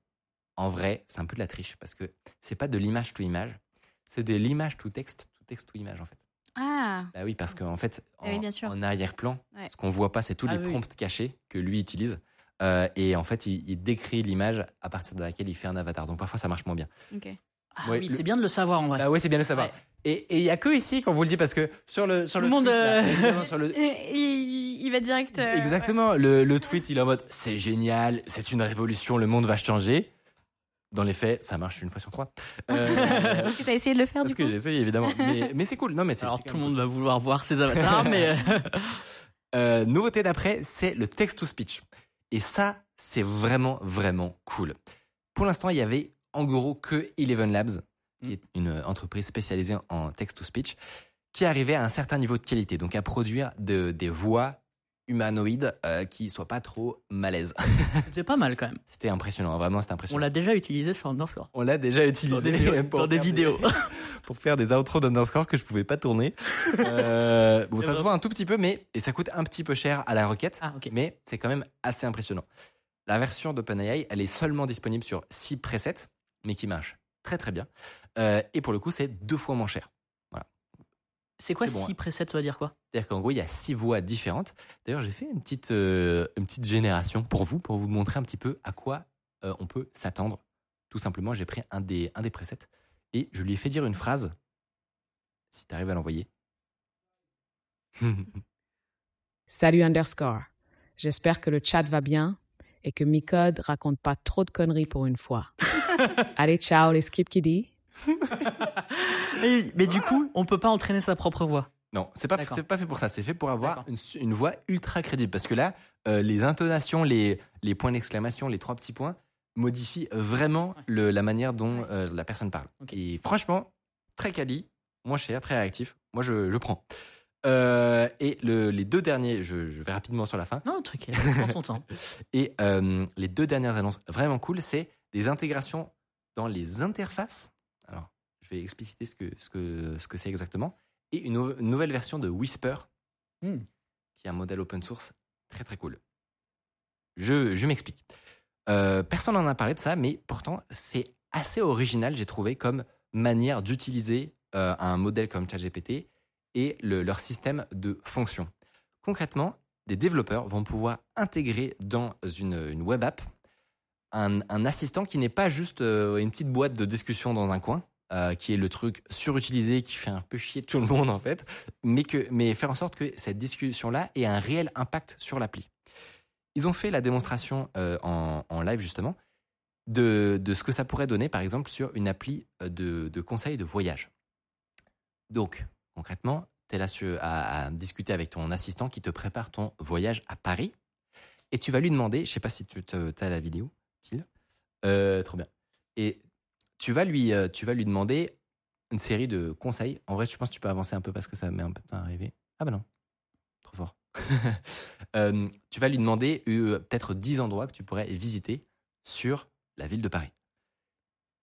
en vrai, c'est un peu de la triche parce que c'est pas de l'image to image, c'est de l'image to texte, to texte to image en fait. Ah, Bah oui, parce qu'en fait, en, Ah oui, en arrière-plan, Ouais. ce qu'on voit pas, c'est tous Ah les oui. prompts cachés que lui utilise. Euh, et en fait, il, il décrit l'image à partir de laquelle il fait un avatar. Donc parfois, ça marche moins bien. ok. Ah Ouais, oui, le- c'est bien de le savoir en vrai. Bah ouais, c'est bien de le savoir. Ouais. Et il y a que ici qu'on vous le dit parce que sur le sur le, le monde, tweet, euh, évidemment, sur le- Et, il, il va direct. euh, exactement le, le tweet, il est en mode c'est génial, c'est une révolution, le monde va changer. Dans les faits, ça marche une fois sur trois. Euh. Parce que t'as essayé de le faire parce du que coup. j'essaye évidemment, mais, mais c'est cool. Non mais c'est Alors c'est tout le monde va vouloir voir ses avatars, mais euh, Euh, nouveauté d'après, c'est le text-to-speech. Et ça, c'est vraiment, vraiment cool. Pour l'instant, il y avait en gros que Eleven Labs, qui est une euh, entreprise spécialisée en text-to-speech, qui arrivait à un certain niveau de qualité, donc à produire de- des voix humanoïdes euh, qui soient pas trop malaises. c'est pas mal quand même. C'était impressionnant, vraiment, c'était On impressionnant. l'a déjà utilisé sur Underscore. On l'a déjà utilisé Dans des vidéos. pour Dans des faire vidéos. pour faire des outros d'Underscore que je pouvais pas tourner. Euh, bon, ça se voit un tout petit peu, mais et ça coûte un petit peu cher à la requête, Ah, mais c'est quand même assez impressionnant. La version d'OpenAI, elle est seulement disponible sur 6 presets, mais qui marche très très bien. Euh, et pour le coup, c'est deux fois moins cher. C'est quoi C'est bon, 6 presets, ça veut dire quoi? C'est-à-dire qu'en gros, il y a six voix différentes. D'ailleurs, j'ai fait une petite, euh, une petite génération pour vous, pour vous montrer un petit peu à quoi euh, on peut s'attendre. Tout simplement, j'ai pris un des, un des presets et je lui ai fait dire une phrase. Si tu arrives à l'envoyer. Salut underscore. J'espère que le chat va bien et que Micode raconte pas trop de conneries pour une fois. Allez, ciao les skip kiddies. Et- Mais du coup, on peut pas entraîner sa propre voix. Non, c'est pas c'est pas fait pour ça. C'est fait pour avoir une, voix ultra crédible. Parce que là, euh, les intonations, les, les points d'exclamation, les trois petits points modifient vraiment le- la manière dont euh, la personne parle. Et franchement, très quali, moins cher, très réactif. Moi, je, je prends. Euh, et le- les deux derniers, je, je vais rapidement sur la fin. Non, t'inquiète, prends ton temps. Et euh, les deux dernières annonces vraiment cool, c'est des intégrations dans les interfaces. Vais expliciter ce que ce que ce que c'est exactement. Et une, nou- une nouvelle version de Whisper, Hmm. qui est un modèle open source très très cool. Je, je m'explique. Euh, personne n'en a parlé de ça, mais pourtant c'est assez original, j'ai trouvé, comme manière d'utiliser euh, un modèle comme ChatGPT et le- leur système de fonctions. Concrètement, des développeurs vont pouvoir intégrer dans une, une web app un, un assistant qui n'est pas juste euh, une petite boîte de discussion dans un coin, euh, qui est le truc surutilisé, qui fait un peu chier tout le monde en fait, mais, que, mais faire en sorte que cette discussion-là ait un réel impact sur l'appli. Ils ont fait la démonstration euh, en, en live justement de, de ce que ça pourrait donner par exemple sur une appli euh, de, de conseil de voyage. Donc, concrètement, tu es là à, discuter avec ton assistant qui te prépare ton voyage à Paris et tu vas lui demander, je sais pas si tu as la vidéo, Thiel, trop bien. Tu vas lui, euh, tu vas lui demander une série de conseils. En vrai, je pense que tu peux avancer un peu parce que ça met un peu de temps à arriver. Ah bah non, trop fort. Euh, tu vas lui demander euh, peut-être 10 endroits que tu pourrais visiter sur la ville de Paris.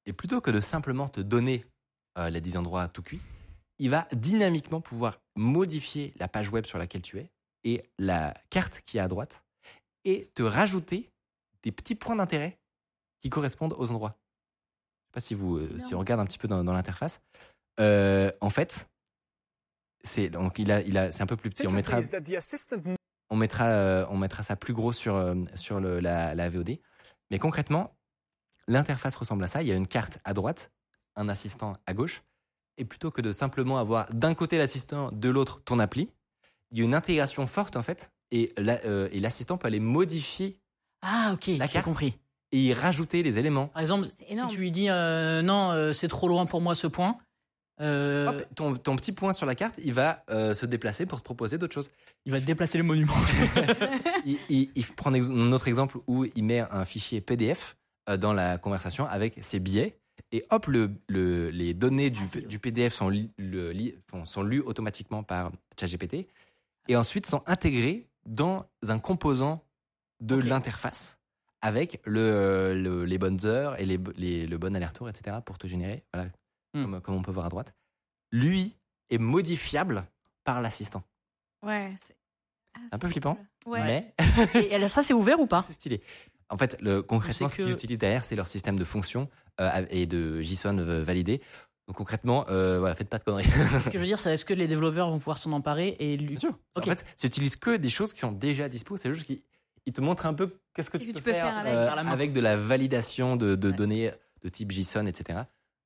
Et plutôt que de simplement te donner les 10 endroits tout cuits, il va dynamiquement pouvoir modifier la page web sur laquelle tu es et la carte qui est à droite et te rajouter des petits points d'intérêt qui correspondent aux endroits. Je sais pas si vous euh, si on regarde un petit peu dans, dans l'interface. Euh, en fait, c'est donc il a il a c'est un peu plus petit. On mettra on mettra euh, on mettra ça plus gros sur sur le, la, la VOD. Mais concrètement, l'interface ressemble à ça. Il y a une carte à droite, un assistant à gauche, et plutôt que de simplement avoir d'un côté l'assistant, de l'autre ton appli, il y a une intégration forte en fait, et la- euh, et l'assistant peut aller modifier Ah, ok, La j'ai carte. compris. Et y rajouter les éléments. Par exemple, si tu lui dis euh, non, euh, c'est trop loin pour moi ce point. euh, Hop, ton, ton petit point sur la carte, il va euh, se déplacer pour te proposer d'autres choses. il va déplacer le monument. il, il- il prend un autre exemple où il met un fichier PDF dans la conversation avec ses billets. Et hop, le, le- les données du, Ah, du PDF sont, li- le- li- font- sont lues automatiquement par ChatGPT et ensuite sont intégrées dans un composant de l'interface avec le, le- les bonnes heures et les, les- le bon aller-retour, etc. pour te générer, voilà, Hmm. comme, comme on peut voir à droite. Lui est modifiable par l'assistant. Ouais, c'est ah, Un peu flippant. Ouais. Mais Et ça, c'est ouvert ou pas c'est stylé. En fait, le, concrètement, ce qu'ils que- utilisent derrière, c'est leur système de fonction euh, et de JSON euh, validé. Donc concrètement, euh, voilà, faites pas de conneries. Ce que je veux dire, c'est est-ce que les développeurs vont pouvoir s'en emparer et lui. Bien sûr. En fait, ça utilise que des choses qui sont déjà dispo. C'est juste qu'ils ils te montrent un peu qu'est-ce que tu, Qu'est-ce que peux, tu peux faire avec. euh, avec de la validation de, de Ouais. données de type JSON, etc.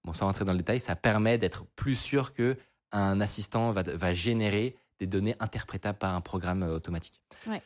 Bon, sans rentrer dans le détail, ça permet d'être plus sûr que un assistant va, va générer des données interprétables par un programme euh, automatique. Ouais.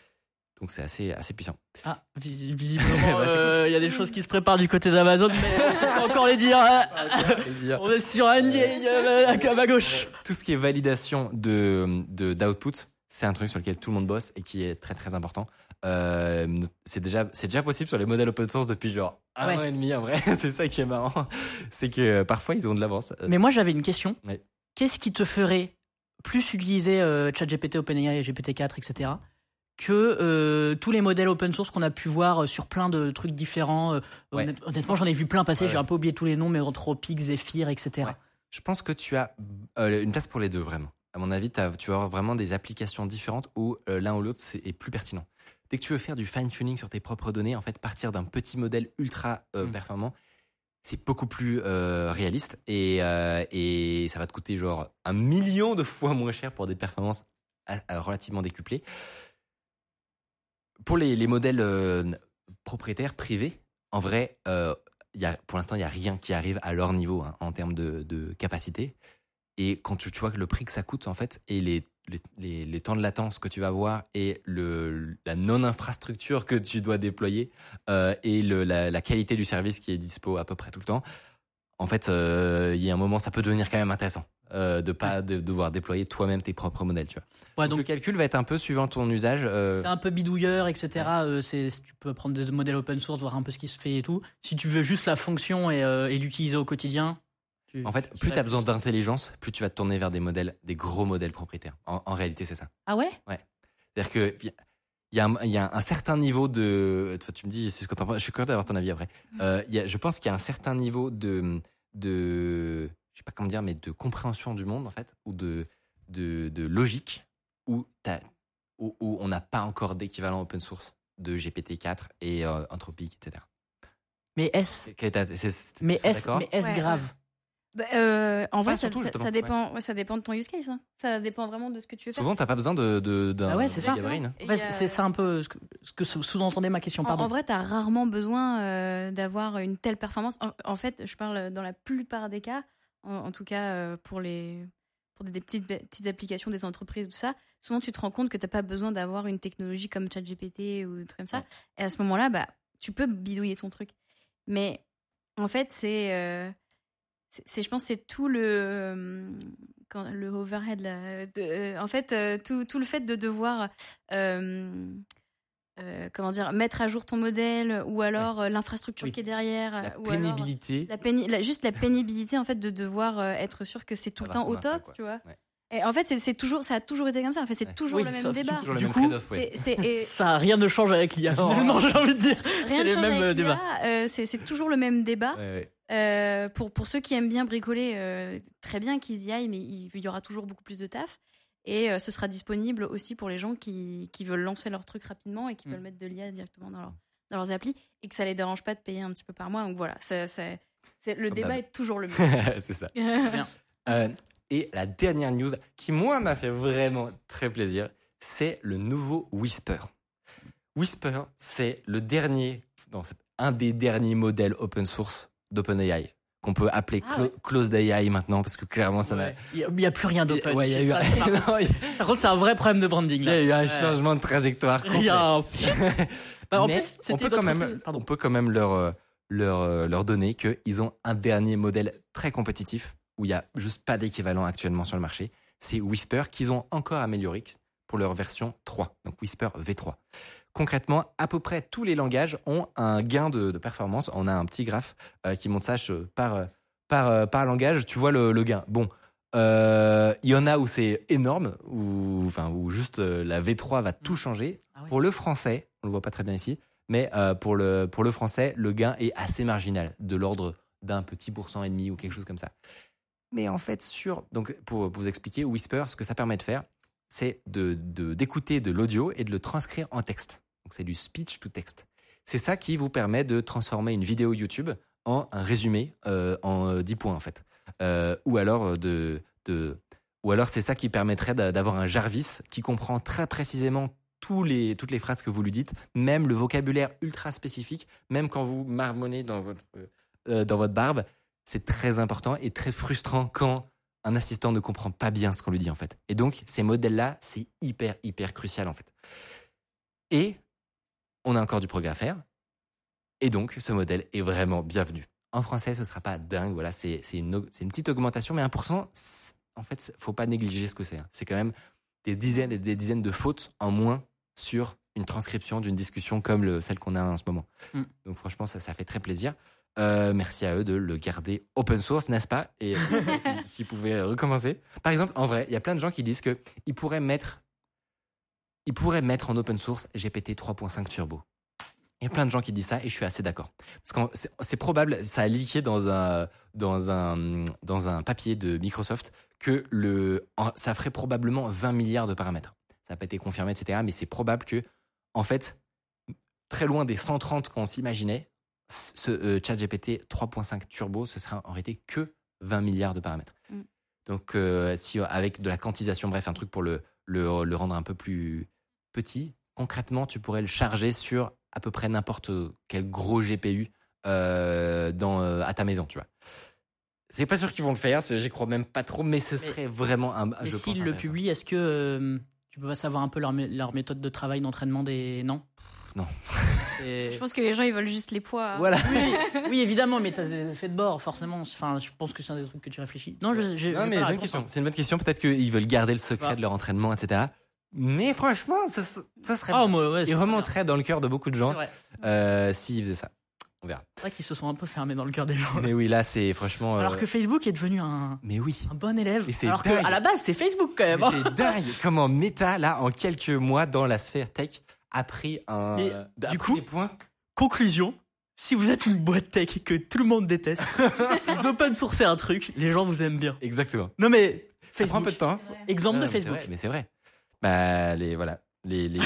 Donc c'est assez, assez puissant. Ah, vis- visiblement, Bah, euh, il y a des choses qui se préparent du côté d'Amazon, mais on peut encore les dire. hein. On est sur un à ma gauche. tout ce qui est validation de de- d'output, c'est un truc sur lequel tout le monde bosse et qui est très très important. Euh, c'est déjà c'est déjà possible sur les modèles open source depuis genre un Ouais. an et demi en vrai. c'est ça qui est marrant, c'est que euh, parfois ils ont de l'avance. Euh, Mais moi, j'avais une question. Ouais. Qu'est-ce qui te ferait plus utiliser euh, ChatGPT, OpenAI, GPT-4, etc. que euh, tous les modèles open source qu'on a pu voir sur plein de trucs différents. Ouais. Honnêtement, j'en ai vu plein passer. J'ai un peu oublié tous les noms, mais Anthropic, Zephyr, etc. Je pense que tu as une place pour les deux vraiment. À mon avis, tu vas avoir vraiment des applications différentes où euh, l'un ou l'autre est plus pertinent. Dès que tu veux faire du fine tuning sur tes propres données, en fait, partir d'un petit modèle ultra euh, Mm. performant, c'est beaucoup plus euh, réaliste et, euh, et ça va te coûter genre un million de fois moins cher pour des performances à- à relativement décuplées. Pour les, les modèles propriétaires privés, en vrai, il y a, pour l'instant, il n'y a rien qui arrive à leur niveau hein, en termes de, de capacité. Et quand tu, tu vois que le prix que ça coûte, en fait, et les, les, les, les temps de latence que tu vas avoir, et le, la non-infrastructure que tu dois déployer, euh, et le, la, la qualité du service qui est dispo à peu près tout le temps, en fait, euh, il y a un moment, ça peut devenir quand même intéressant euh, de pas de, devoir déployer toi-même tes propres modèles. Tu vois. Ouais, donc, donc le calcul va être un peu suivant ton usage. euh, c'est un peu bidouilleur, etc. Euh, c'est, tu peux prendre des modèles open source, voir un peu ce qui se fait et tout. Si tu veux juste la fonction et, et l'utiliser au quotidien. En fait, plus tu as besoin d'intelligence, plus tu vas te tourner vers des modèles, des gros modèles propriétaires. En, en réalité, c'est ça. Ah ouais? C'est-à-dire que il y a, un, il y a un certain niveau de. Toi, tu me dis, c'est ce que t'en penses. Je suis curieux d'avoir ton avis après. Euh, il y a, je pense qu'il y a un certain niveau de, de, je sais pas comment dire, mais de compréhension du monde en fait, ou de, de, de logique, où, t'as- où, où on n'a pas encore d'équivalent open source de GPT-4 et euh, Anthropic, etc. Mais est-ce, mais est-ce, mais est-ce Ouais, grave? Bah, euh, en vrai, ça, surtout, ça- dépend, ouais, ça dépend de ton use case. hein. Ça dépend vraiment de ce que tu veux faire. Souvent, t'as pas besoin de, de, d'un Ah ouais, c'est ça. hein. Ouais, c'est ça un peu ce que, ce que sous-entendait ma question. En, Pardon. en vrai, tu as rarement besoin euh, d'avoir une telle performance. En, en fait, je parle dans la plupart des cas, en, en tout cas euh, pour, les, pour des, des petites, petites applications des entreprises, tout ça, souvent tu te rends compte que tu n'as pas besoin d'avoir une technologie comme ChatGPT ou des trucs comme ça. Ouais. Et à ce moment-là, bah, tu peux bidouiller ton truc. Mais en fait, c'est. C'est- je pense que c'est tout le euh, quand, le overhead là, de- euh, en fait euh, tout, tout le fait de devoir euh, euh, comment dire, mettre à jour ton modèle ou alors euh, l'infrastructure Oui. qui est derrière. La ou alors, pénibilité. la péni- la- juste la pénibilité en fait de devoir euh, être sûr que c'est tout le temps au top, quoi. tu vois. Ouais. Et en fait, c'est toujours, ça a toujours été comme ça. En fait, c'est Ouais. toujours Oui, le même ça, débat. Le Du même coup, ouais. C'est- c'est- et Ça, rien ne change avec l'IA, Non. finalement, j'ai envie de dire. C'est change mêmes avec euh, l'IA, débats. c'est c'est toujours le même débat. Ouais, ouais. Euh, pour, pour ceux qui aiment bien bricoler, euh, très bien qu'ils y aillent, mais il, il y aura toujours beaucoup plus de taf. Et euh, ce sera disponible aussi pour les gens qui, qui veulent lancer leur truc rapidement et qui Mm. veulent mettre de l'IA directement dans, leur, dans leurs applis et que ça les dérange pas de payer un petit peu par mois. Donc voilà, ça- ça- c'est- le Comme débat est toujours le même. c'est ça. Bien. Et la dernière news qui, moi, m'a fait vraiment très plaisir, c'est le nouveau Whisper. Whisper, c'est le dernier, non, un des derniers modèles open source d'OpenAI qu'on peut appeler Ah clo- ouais. Closed AI maintenant parce que clairement ça n'a Ouais. Il n'y a, plus rien d'open. Ouais, y eu Ça, c'est un vrai problème de branding. il y a eu un changement de trajectoire Il y a un- Bah, en Mais plus, on peut quand même, Pardon. on peut quand même leur, euh, leur, euh, leur donner qu'ils ont un dernier modèle très compétitif où il n'y a juste pas d'équivalent actuellement sur le marché. C'est Whisper qu'ils ont encore amélioré pour leur version 3, donc Whisper V3. Concrètement, à peu près tous les langages ont un gain de, de performance. On a un petit graphe euh, qui montre ça je- par, euh, par, euh, par langage. Tu vois le, le gain. Bon, euh, il y en a où c'est énorme, où, enfin, où juste euh, la V3 va tout changer. Ah. Pour le français, on le voit pas très bien ici, mais euh, pour, le, pour le français, le gain est assez marginal, de l'ordre d'un petit pourcent et demi ou quelque chose comme ça. Mais en fait, sur donc pour vous expliquer, Whisper, ce que ça permet de faire, c'est de de- d'écouter de, l'audio et de le transcrire en texte. Donc c'est du speech to text. C'est ça qui vous permet de transformer une vidéo YouTube en un résumé euh, en euh, 10 points en fait. Euh, ou alors euh, de, de ou alors c'est ça qui permettrait d'a- d'avoir un Jarvis qui comprend très précisément tous les, toutes les phrases que vous lui dites, même le vocabulaire ultra spécifique, même quand vous marmonnez dans votre, euh, dans votre barbe, c'est très important et très frustrant quand un assistant ne comprend pas bien ce qu'on lui dit en fait. Et donc ces modèles-là, c'est hyper hyper crucial en fait. Et on a encore du progrès à faire. Et donc ce modèle est vraiment bienvenu. En français, ce sera pas dingue. Voilà, c'est une, petite augmentation, mais 1%, c'est- en fait, faut pas négliger ce que c'est. hein. C'est quand même des dizaines et des dizaines de fautes en moins sur une transcription d'une discussion comme le- celle qu'on a en ce moment. Mm. Donc franchement, ça, ça fait très plaisir. Euh, merci à eux de le garder open source, n'est-ce pas? Et s'ils- s'ils pouvaient recommencer. Par exemple, en vrai, il y a plein de gens qui disent que ils pourraient mettre, ils pourraient mettre en open source GPT 3.5 Turbo. Il y a plein de gens qui disent ça et je suis assez d'accord. Parce que c'est- probable, ça a leaké dans un, dans un, dans un papier de Microsoft que le, ça ferait probablement 20 milliards de paramètres. Ça n'a pas été confirmé, etc. Mais c'est probable que, en fait, très loin des 130 qu'on s'imaginait, ce euh, ChatGPT 3.5 Turbo, ce serait en réalité que 20 milliards de paramètres. Mm. Donc, euh, si avec de la quantisation, bref, un truc pour le, le, le rendre un peu plus petit, concrètement, tu pourrais le charger sur à peu près n'importe quel gros GPU euh, dans, euh, à ta maison, tu vois. C'est pas sûr qu'ils vont le faire, j'y crois même pas trop, mais ce serait vraiment un. Mais s'ils le publient, est-ce que euh, tu peux pas savoir un peu leur, mé- leur méthode de travail, d'entraînement des. Non? Non. Je pense que les gens ils veulent juste les poids. Voilà. Oui, oui, évidemment, mais t'as des effets de bord, forcément. Enfin, je pense que c'est un des trucs que tu réfléchis. Non, je, je, Non, mais bonne question. C'est une bonne question. Peut-être qu'ils veulent garder le secret Bah. de leur entraînement, etc. Mais franchement, ça, ça serait. Ah, bien. moi, ouais, Ils c'est remonteraient dans le cœur de beaucoup de gens euh, s'ils faisaient ça. On verra. C'est vrai qu'ils se sont un peu fermés dans le cœur des gens. là. Mais oui, là, c'est franchement. euh, Alors que Facebook est devenu un, Mais oui. un bon élève. Et c'est Alors dingue. qu'à la base, c'est Facebook quand même. Mais hein. c'est dingue comment Meta, là, en quelques mois dans la sphère tech, a pris un. Et a du pris coup- des points. Conclusion. Si vous êtes une boîte tech que tout le monde déteste, vous open sourcez un truc, les gens vous aiment bien. Exactement. Non mais Ça prend un Facebook. peu de temps. Exemple Non, de mais c'est Facebook. vrai, Mais c'est vrai. Bah, les. Voilà. Les. les,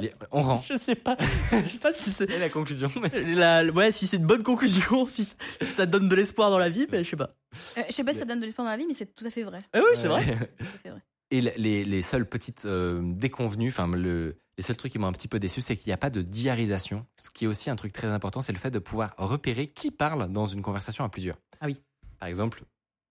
les- on rend. Je sais pas. Je sais pas si c'est Et la conclusion. mais- la, ouais, si c'est une bonne conclusion, si ça donne de l'espoir dans la vie, mais je sais pas. Euh, je sais pas si ça donne de l'espoir dans la vie, mais c'est tout à fait vrai. Ah oui, c'est vrai. Ouais. Tout à fait vrai. Et le- les, les seules petites euh, déconvenues, enfin le, les seuls trucs qui m'ont un petit peu déçu, c'est qu'il n'y a pas de diarisation. Ce qui est aussi un truc très important, c'est le fait de pouvoir repérer qui parle dans une conversation à plusieurs. Ah oui. Par exemple,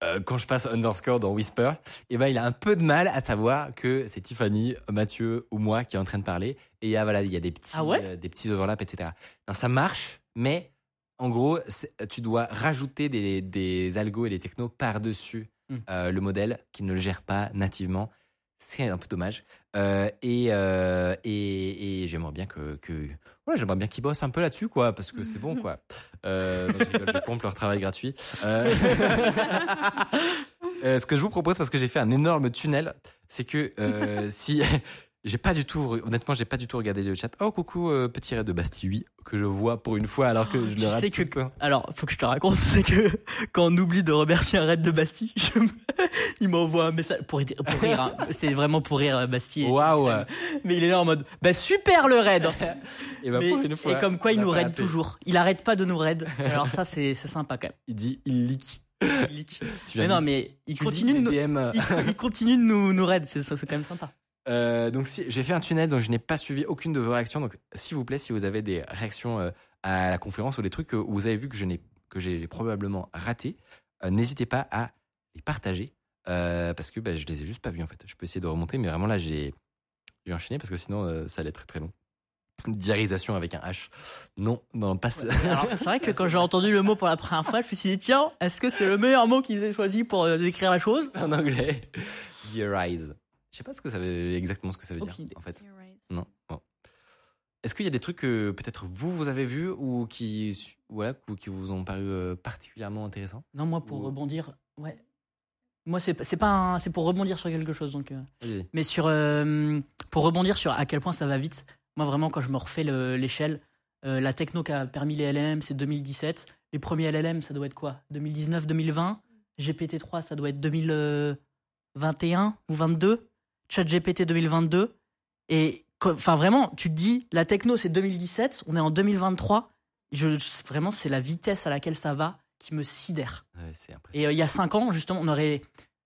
euh, quand je passe underscore dans Whisper, eh ben, il a un peu de mal à savoir que c'est Tiffany, Mathieu ou moi qui est en train de parler. Et il y a, voilà, il y a des petits, Ah ouais euh, des petits overlaps, etc. Non, ça marche, mais en gros, tu dois rajouter des, des algos et des technos par-dessus Hmm. euh, le modèle qui ne le gère pas nativement. C'est un peu dommage. Euh, et, euh, et, et j'aimerais bien que, que ouais, j'aimerais bien qu'ils bossent un peu là-dessus, quoi, parce que c'est bon, quoi. Euh, non, je rigole, je pompe leur travail gratuit. Euh, ce que je vous propose, parce que j'ai fait un énorme tunnel, c'est que si j'ai pas du tout, honnêtement, j'ai pas du tout regardé le chat. Oh coucou, euh, petit raid de Bastille, oui, que je vois pour une fois, alors que je Tu le rate sais tout que- temps. Alors, faut que je te raconte, c'est que quand on oublie de remercier un raid de Bastille, je il m'envoie un message pour, rire- pour rire. hein. C'est vraiment pour rire, Bastille. et Waouh. tout. Mais il est là en mode, bah super le raid. Et bah, Mais- pour une fois, et comme quoi, il nous raid toujours. Il arrête pas de nous raid. Alors ça, c'est sympa quand Il dit, il leak. même. Il- Tu Mais non, mais il continue de DM. il, il continue de nous, nous raid. C'est quand même sympa. Euh, donc si, j'ai fait un tunnel, donc je n'ai pas suivi aucune de vos réactions. Donc s'il vous plaît, si vous avez des réactions euh, à la conférence ou des trucs que vous avez vu que je n'ai que j'ai probablement raté, euh, n'hésitez pas à les partager parce que bah, je les ai juste pas vus en fait. Je peux essayer de remonter, mais vraiment là j'ai j'ai enchaîné parce que sinon ça allait être très très long. Diarisation avec un H. Non, non, pas ça. C'est vrai que quand j'ai entendu le mot pour la première fois, je me suis dit, tiens, est-ce que c'est le meilleur mot qu'ils aient choisi pour décrire la chose? En anglais. Diarize. Je sais pas ce que ça veut exactement ce que ça veut dire idée. en fait. Non. Bon. Est-ce qu'il y a des trucs que peut-être vous vous avez vus ou qui voilà ou qui vous ont paru euh, particulièrement intéressants Non, moi, pour Ou- rebondir, ouais. Moi, c'est pas- c'est pas un- c'est pour rebondir sur quelque chose. Donc, euh. Mais sur, euh, pour rebondir sur à quel point ça va vite, moi, vraiment, quand je me refais le- l'échelle, euh, la techno qui a permis les LLM, c'est 2017. Les premiers LLM, ça doit être quoi? 2019, 2020. GPT-3, ça doit être 2021 ou 22. ChatGPT 2022. Et enfin, vraiment, tu te dis, la techno, c'est 2017, on est en 2023. Je, vraiment, c'est la vitesse à laquelle ça va qui me sidère. Ouais. Et euh, il y a 5 ans, justement, on aurait.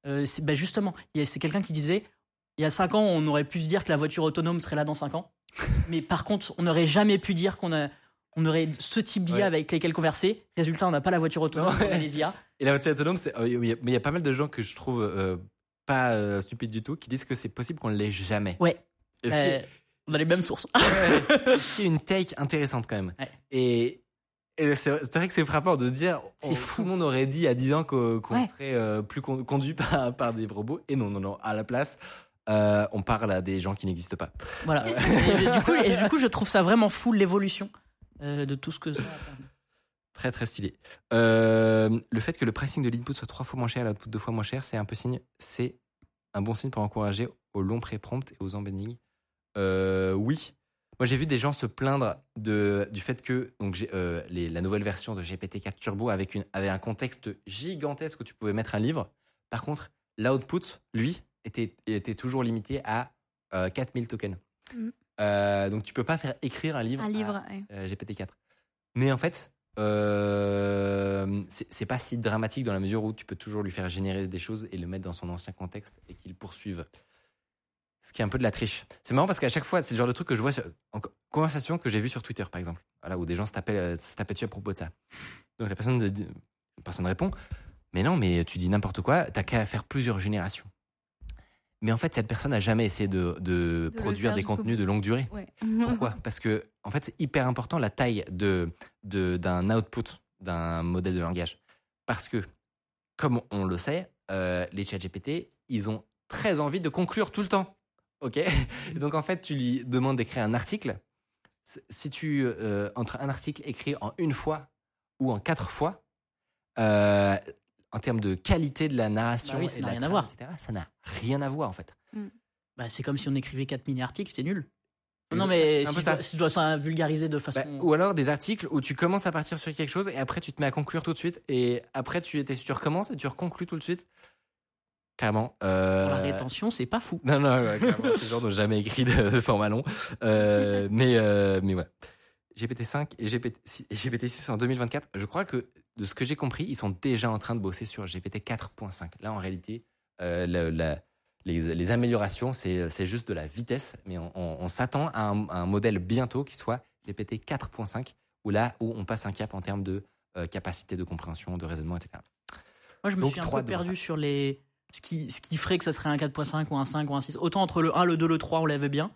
euh, ben justement, c'est quelqu'un qui disait il y a 5 ans, on aurait pu se dire que la voiture autonome serait là dans 5 ans. Mais par contre, on n'aurait jamais pu dire qu'on a. On aurait ce type d'IA Ouais. avec lesquels converser. Résultat, on n'a pas la voiture autonome, Non, on a les IA. Et la voiture autonome, c'est euh, il y a- mais il y a pas mal de gens que je trouve euh, pas euh, stupides du tout qui disent que c'est possible qu'on ne l'ait jamais. Ouais, Est-ce qu'il y a- euh, on a les mêmes sources. Ouais. Est-ce qu'il y a une take intéressante quand même? Ouais. Et, et c'est c'est vrai que c'est frappant de se dire, C'est on- tout le monde aurait dit à 10 ans qu'on Ouais. serait euh, plus con- conduit par, par des robots. Et non, non, non. À la place, euh, on parle à des gens qui n'existent pas. Voilà. Et, du coup, et du coup, je trouve ça vraiment fou l'évolution euh, de tout ce que ça. Très, très stylé. Euh, le fait que le pricing de l'input soit trois fois moins cher et l'output deux fois moins cher, c'est un peu signe. C'est un bon signe pour encourager au long pré-prompt et aux embeddings. Euh, oui. Moi, j'ai vu des gens se plaindre de, du fait que donc, euh, les- la nouvelle version de GPT-4 Turbo avec une, avait un contexte gigantesque où tu pouvais mettre un livre. Par contre, l'output, lui, était, était toujours limité à euh, 4000 tokens. Euh, donc, tu peux pas faire écrire un livre. Un à- livre. ouais. euh, GPT-4. Mais en fait, euh, c'est pas si dramatique dans la mesure où tu peux toujours lui faire générer des choses et le mettre dans son ancien contexte et qu'il poursuive. Ce qui est un peu de la triche. C'est marrant parce qu'à chaque fois, c'est le genre de truc que je vois en co- conversation que j'ai vu sur Twitter, par exemple. Voilà, où des gens se tapaient, euh, dessus à propos de ça. Donc la personne, dit- la personne répond Mais non, mais tu dis n'importe quoi, t'as qu'à faire plusieurs générations. Mais en fait, cette personne n'a jamais essayé de, de produire des contenus de longue durée. Ouais. Pourquoi? Parce que en fait, c'est hyper important la taille de de- d'un output d'un modèle de langage. Parce que, comme on le sait, euh, les chat GPT, ils ont très envie de conclure tout le temps. Ok? Et Donc en fait, tu lui demandes d'écrire un article. Si tu euh, entre un article écrit en une fois ou en quatre fois, euh, en termes de qualité de la narration Bah oui, ça et n'a la rien à voir. etc., ça n'a rien à voir en fait. Bah, c'est comme si on écrivait 4 mini-articles, c'est nul. Non, mais c'est un si ça. dois- si tu dois ça vulgariser de Bah, façon. ou alors des articles où tu commences à partir sur quelque chose et après tu te mets à conclure tout de suite et après tu, tu recommences et tu reconclus tout de suite. Clairement. euh, Pour la rétention, c'est pas fou. Non, non, ouais, clairement, ces gens n'ont jamais écrit de, de format long. Euh, mais, euh, mais voilà. GPT-5 et GPT, et GPT-6 en 2024, je crois que de ce que j'ai compris, ils sont déjà en train de bosser sur GPT 4.5. Là, en réalité, euh, la- les, les améliorations, c'est juste de la vitesse, mais on, on- on s'attend à un, à un modèle bientôt qui soit GPT 4.5, où là où on passe un cap en termes de euh, capacité de compréhension, de raisonnement, etc. Moi, je me Donc, suis un peu perdu sur les. Ce qui, ce qui ferait que ça serait un 4.5 ou un 5 ou un 6. Autant entre le 1, le 2, le 3, on l'avait bien.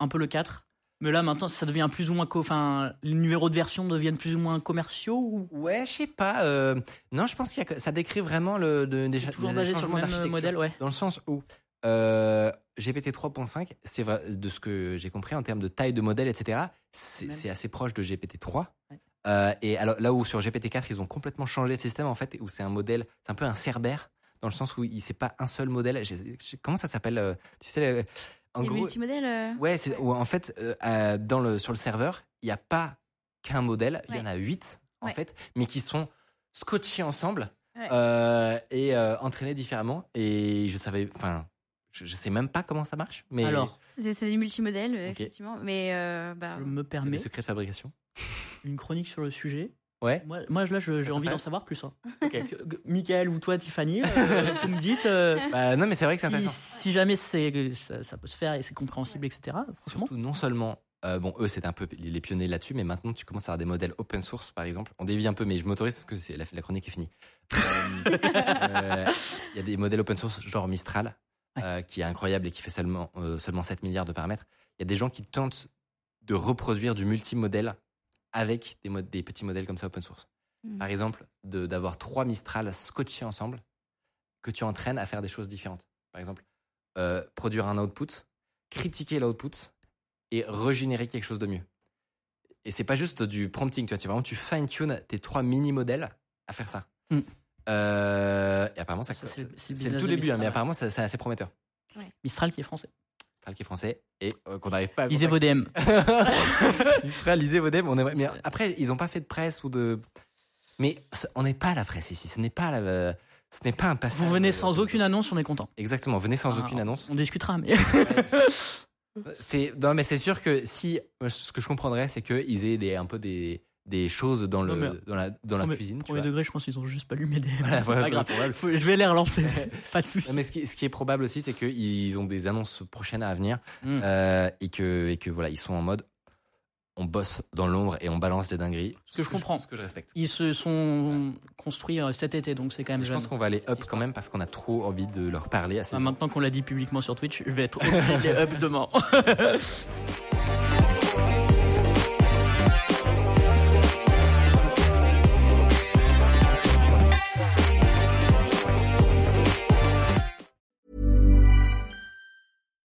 Un peu le 4. Mais là, maintenant, ça devient plus ou moins. Enfin, les numéros de version deviennent plus ou moins commerciaux ou? Ouais, je sais pas. euh, non, je pense que ça décrit vraiment le, de- des, Toujours des basé sur le changements d'architecture. modèle, ouais. Dans le sens où euh, GPT 3.5, c'est vrai, de ce que j'ai compris en termes de taille de modèle, etc. C'est assez proche de GPT 3. Ouais. Euh, et alors, là où sur GPT 4, ils ont complètement changé le système, en fait, où c'est un modèle, c'est un peu un Cerbère, dans le sens où il c'est pas un seul modèle. Comment ça s'appelle euh, Tu sais, en Les gros, multimodèles. euh, Ouais, c'est où en fait, euh, dans le, sur le serveur, il n'y a pas qu'un modèle, il y en a huit en Ouais. fait, mais qui sont scotchés ensemble Ouais. euh, et euh, entraînés différemment. Et je savais, enfin, je, je sais même pas comment ça marche, mais Alors, C'est c'est des multimodèles, effectivement. Mais euh, bah, je me c'est permets des secrets de fabrication. une chronique sur le sujet. Ouais. Moi, moi là, j'ai envie d'en savoir plus. hein. Michael ou toi, Tiffany, euh, vous me dites euh, Bah, non, mais c'est vrai que c'est si, intéressant. si jamais c'est, ça, ça peut se faire et c'est compréhensible, etc. Surtout, non seulement, euh, bon, eux, c'est un peu les les pionniers là-dessus, mais maintenant, tu commences à avoir des modèles open source, par exemple. On dévie un peu, mais je m'autorise parce que c'est la, la chronique est finie. Euh, euh, Il y a des modèles open source, genre Mistral, euh, qui est incroyable et qui fait seulement, euh, seulement 7 milliards de paramètres. Il y a des gens qui tentent de reproduire du multimodèle avec des, mod- des petits modèles comme ça open source. Mm. Par exemple, d'avoir trois Mistral scotchés ensemble que tu entraînes à faire des choses différentes. Par exemple, euh, produire un output, critiquer l'output et régénérer quelque chose de mieux. Et c'est pas juste du prompting, tu vois, tu, vraiment, tu fine-tune tes trois mini-modèles à faire ça. Mm. Euh, et apparemment, ça, Ça, c'est, le tout début, hein, mais ouais. apparemment, c'est assez prometteur. Mistral qui est français. Mistral qui est français et euh, qu'on n'arrive pas à Lisez vos DM. Mistral, lisez vos. On Mais C'est- après, ils n'ont pas fait de presse ou de. Mais on n'est pas à la presse ici. Ce n'est pas la- Ce n'est pas un passage. Vous venez euh, sans aucune annonce, on est content. Exactement. Venez sans Ah, aucune annonce. On discutera, mais C'est non, mais c'est sûr que si ce que je comprendrais, c'est qu'ils aient des un peu des des choses dans le mais- dans la dans la Premier- cuisine. Tu premier vois. degré, je pense qu'ils ont juste pas lu mes DM. Voilà, C'est voilà, pas grave. Faut- je vais les relancer. pas de soucis. Non, mais ce qui, ce qui est probable aussi, c'est qu'ils ont des annonces prochaines à venir Mm. euh, et que et que voilà, ils sont en mode on bosse dans l'ombre et on balance des dingueries. Ce que je comprends. ce que je respecte. Ils se sont construits euh, cet été, donc c'est quand même Je jeune. pense qu'on va aller up quand même parce qu'on a trop envie de leur parler assez. Ah, vite. maintenant qu'on l'a dit publiquement sur Twitch, je vais être up demain.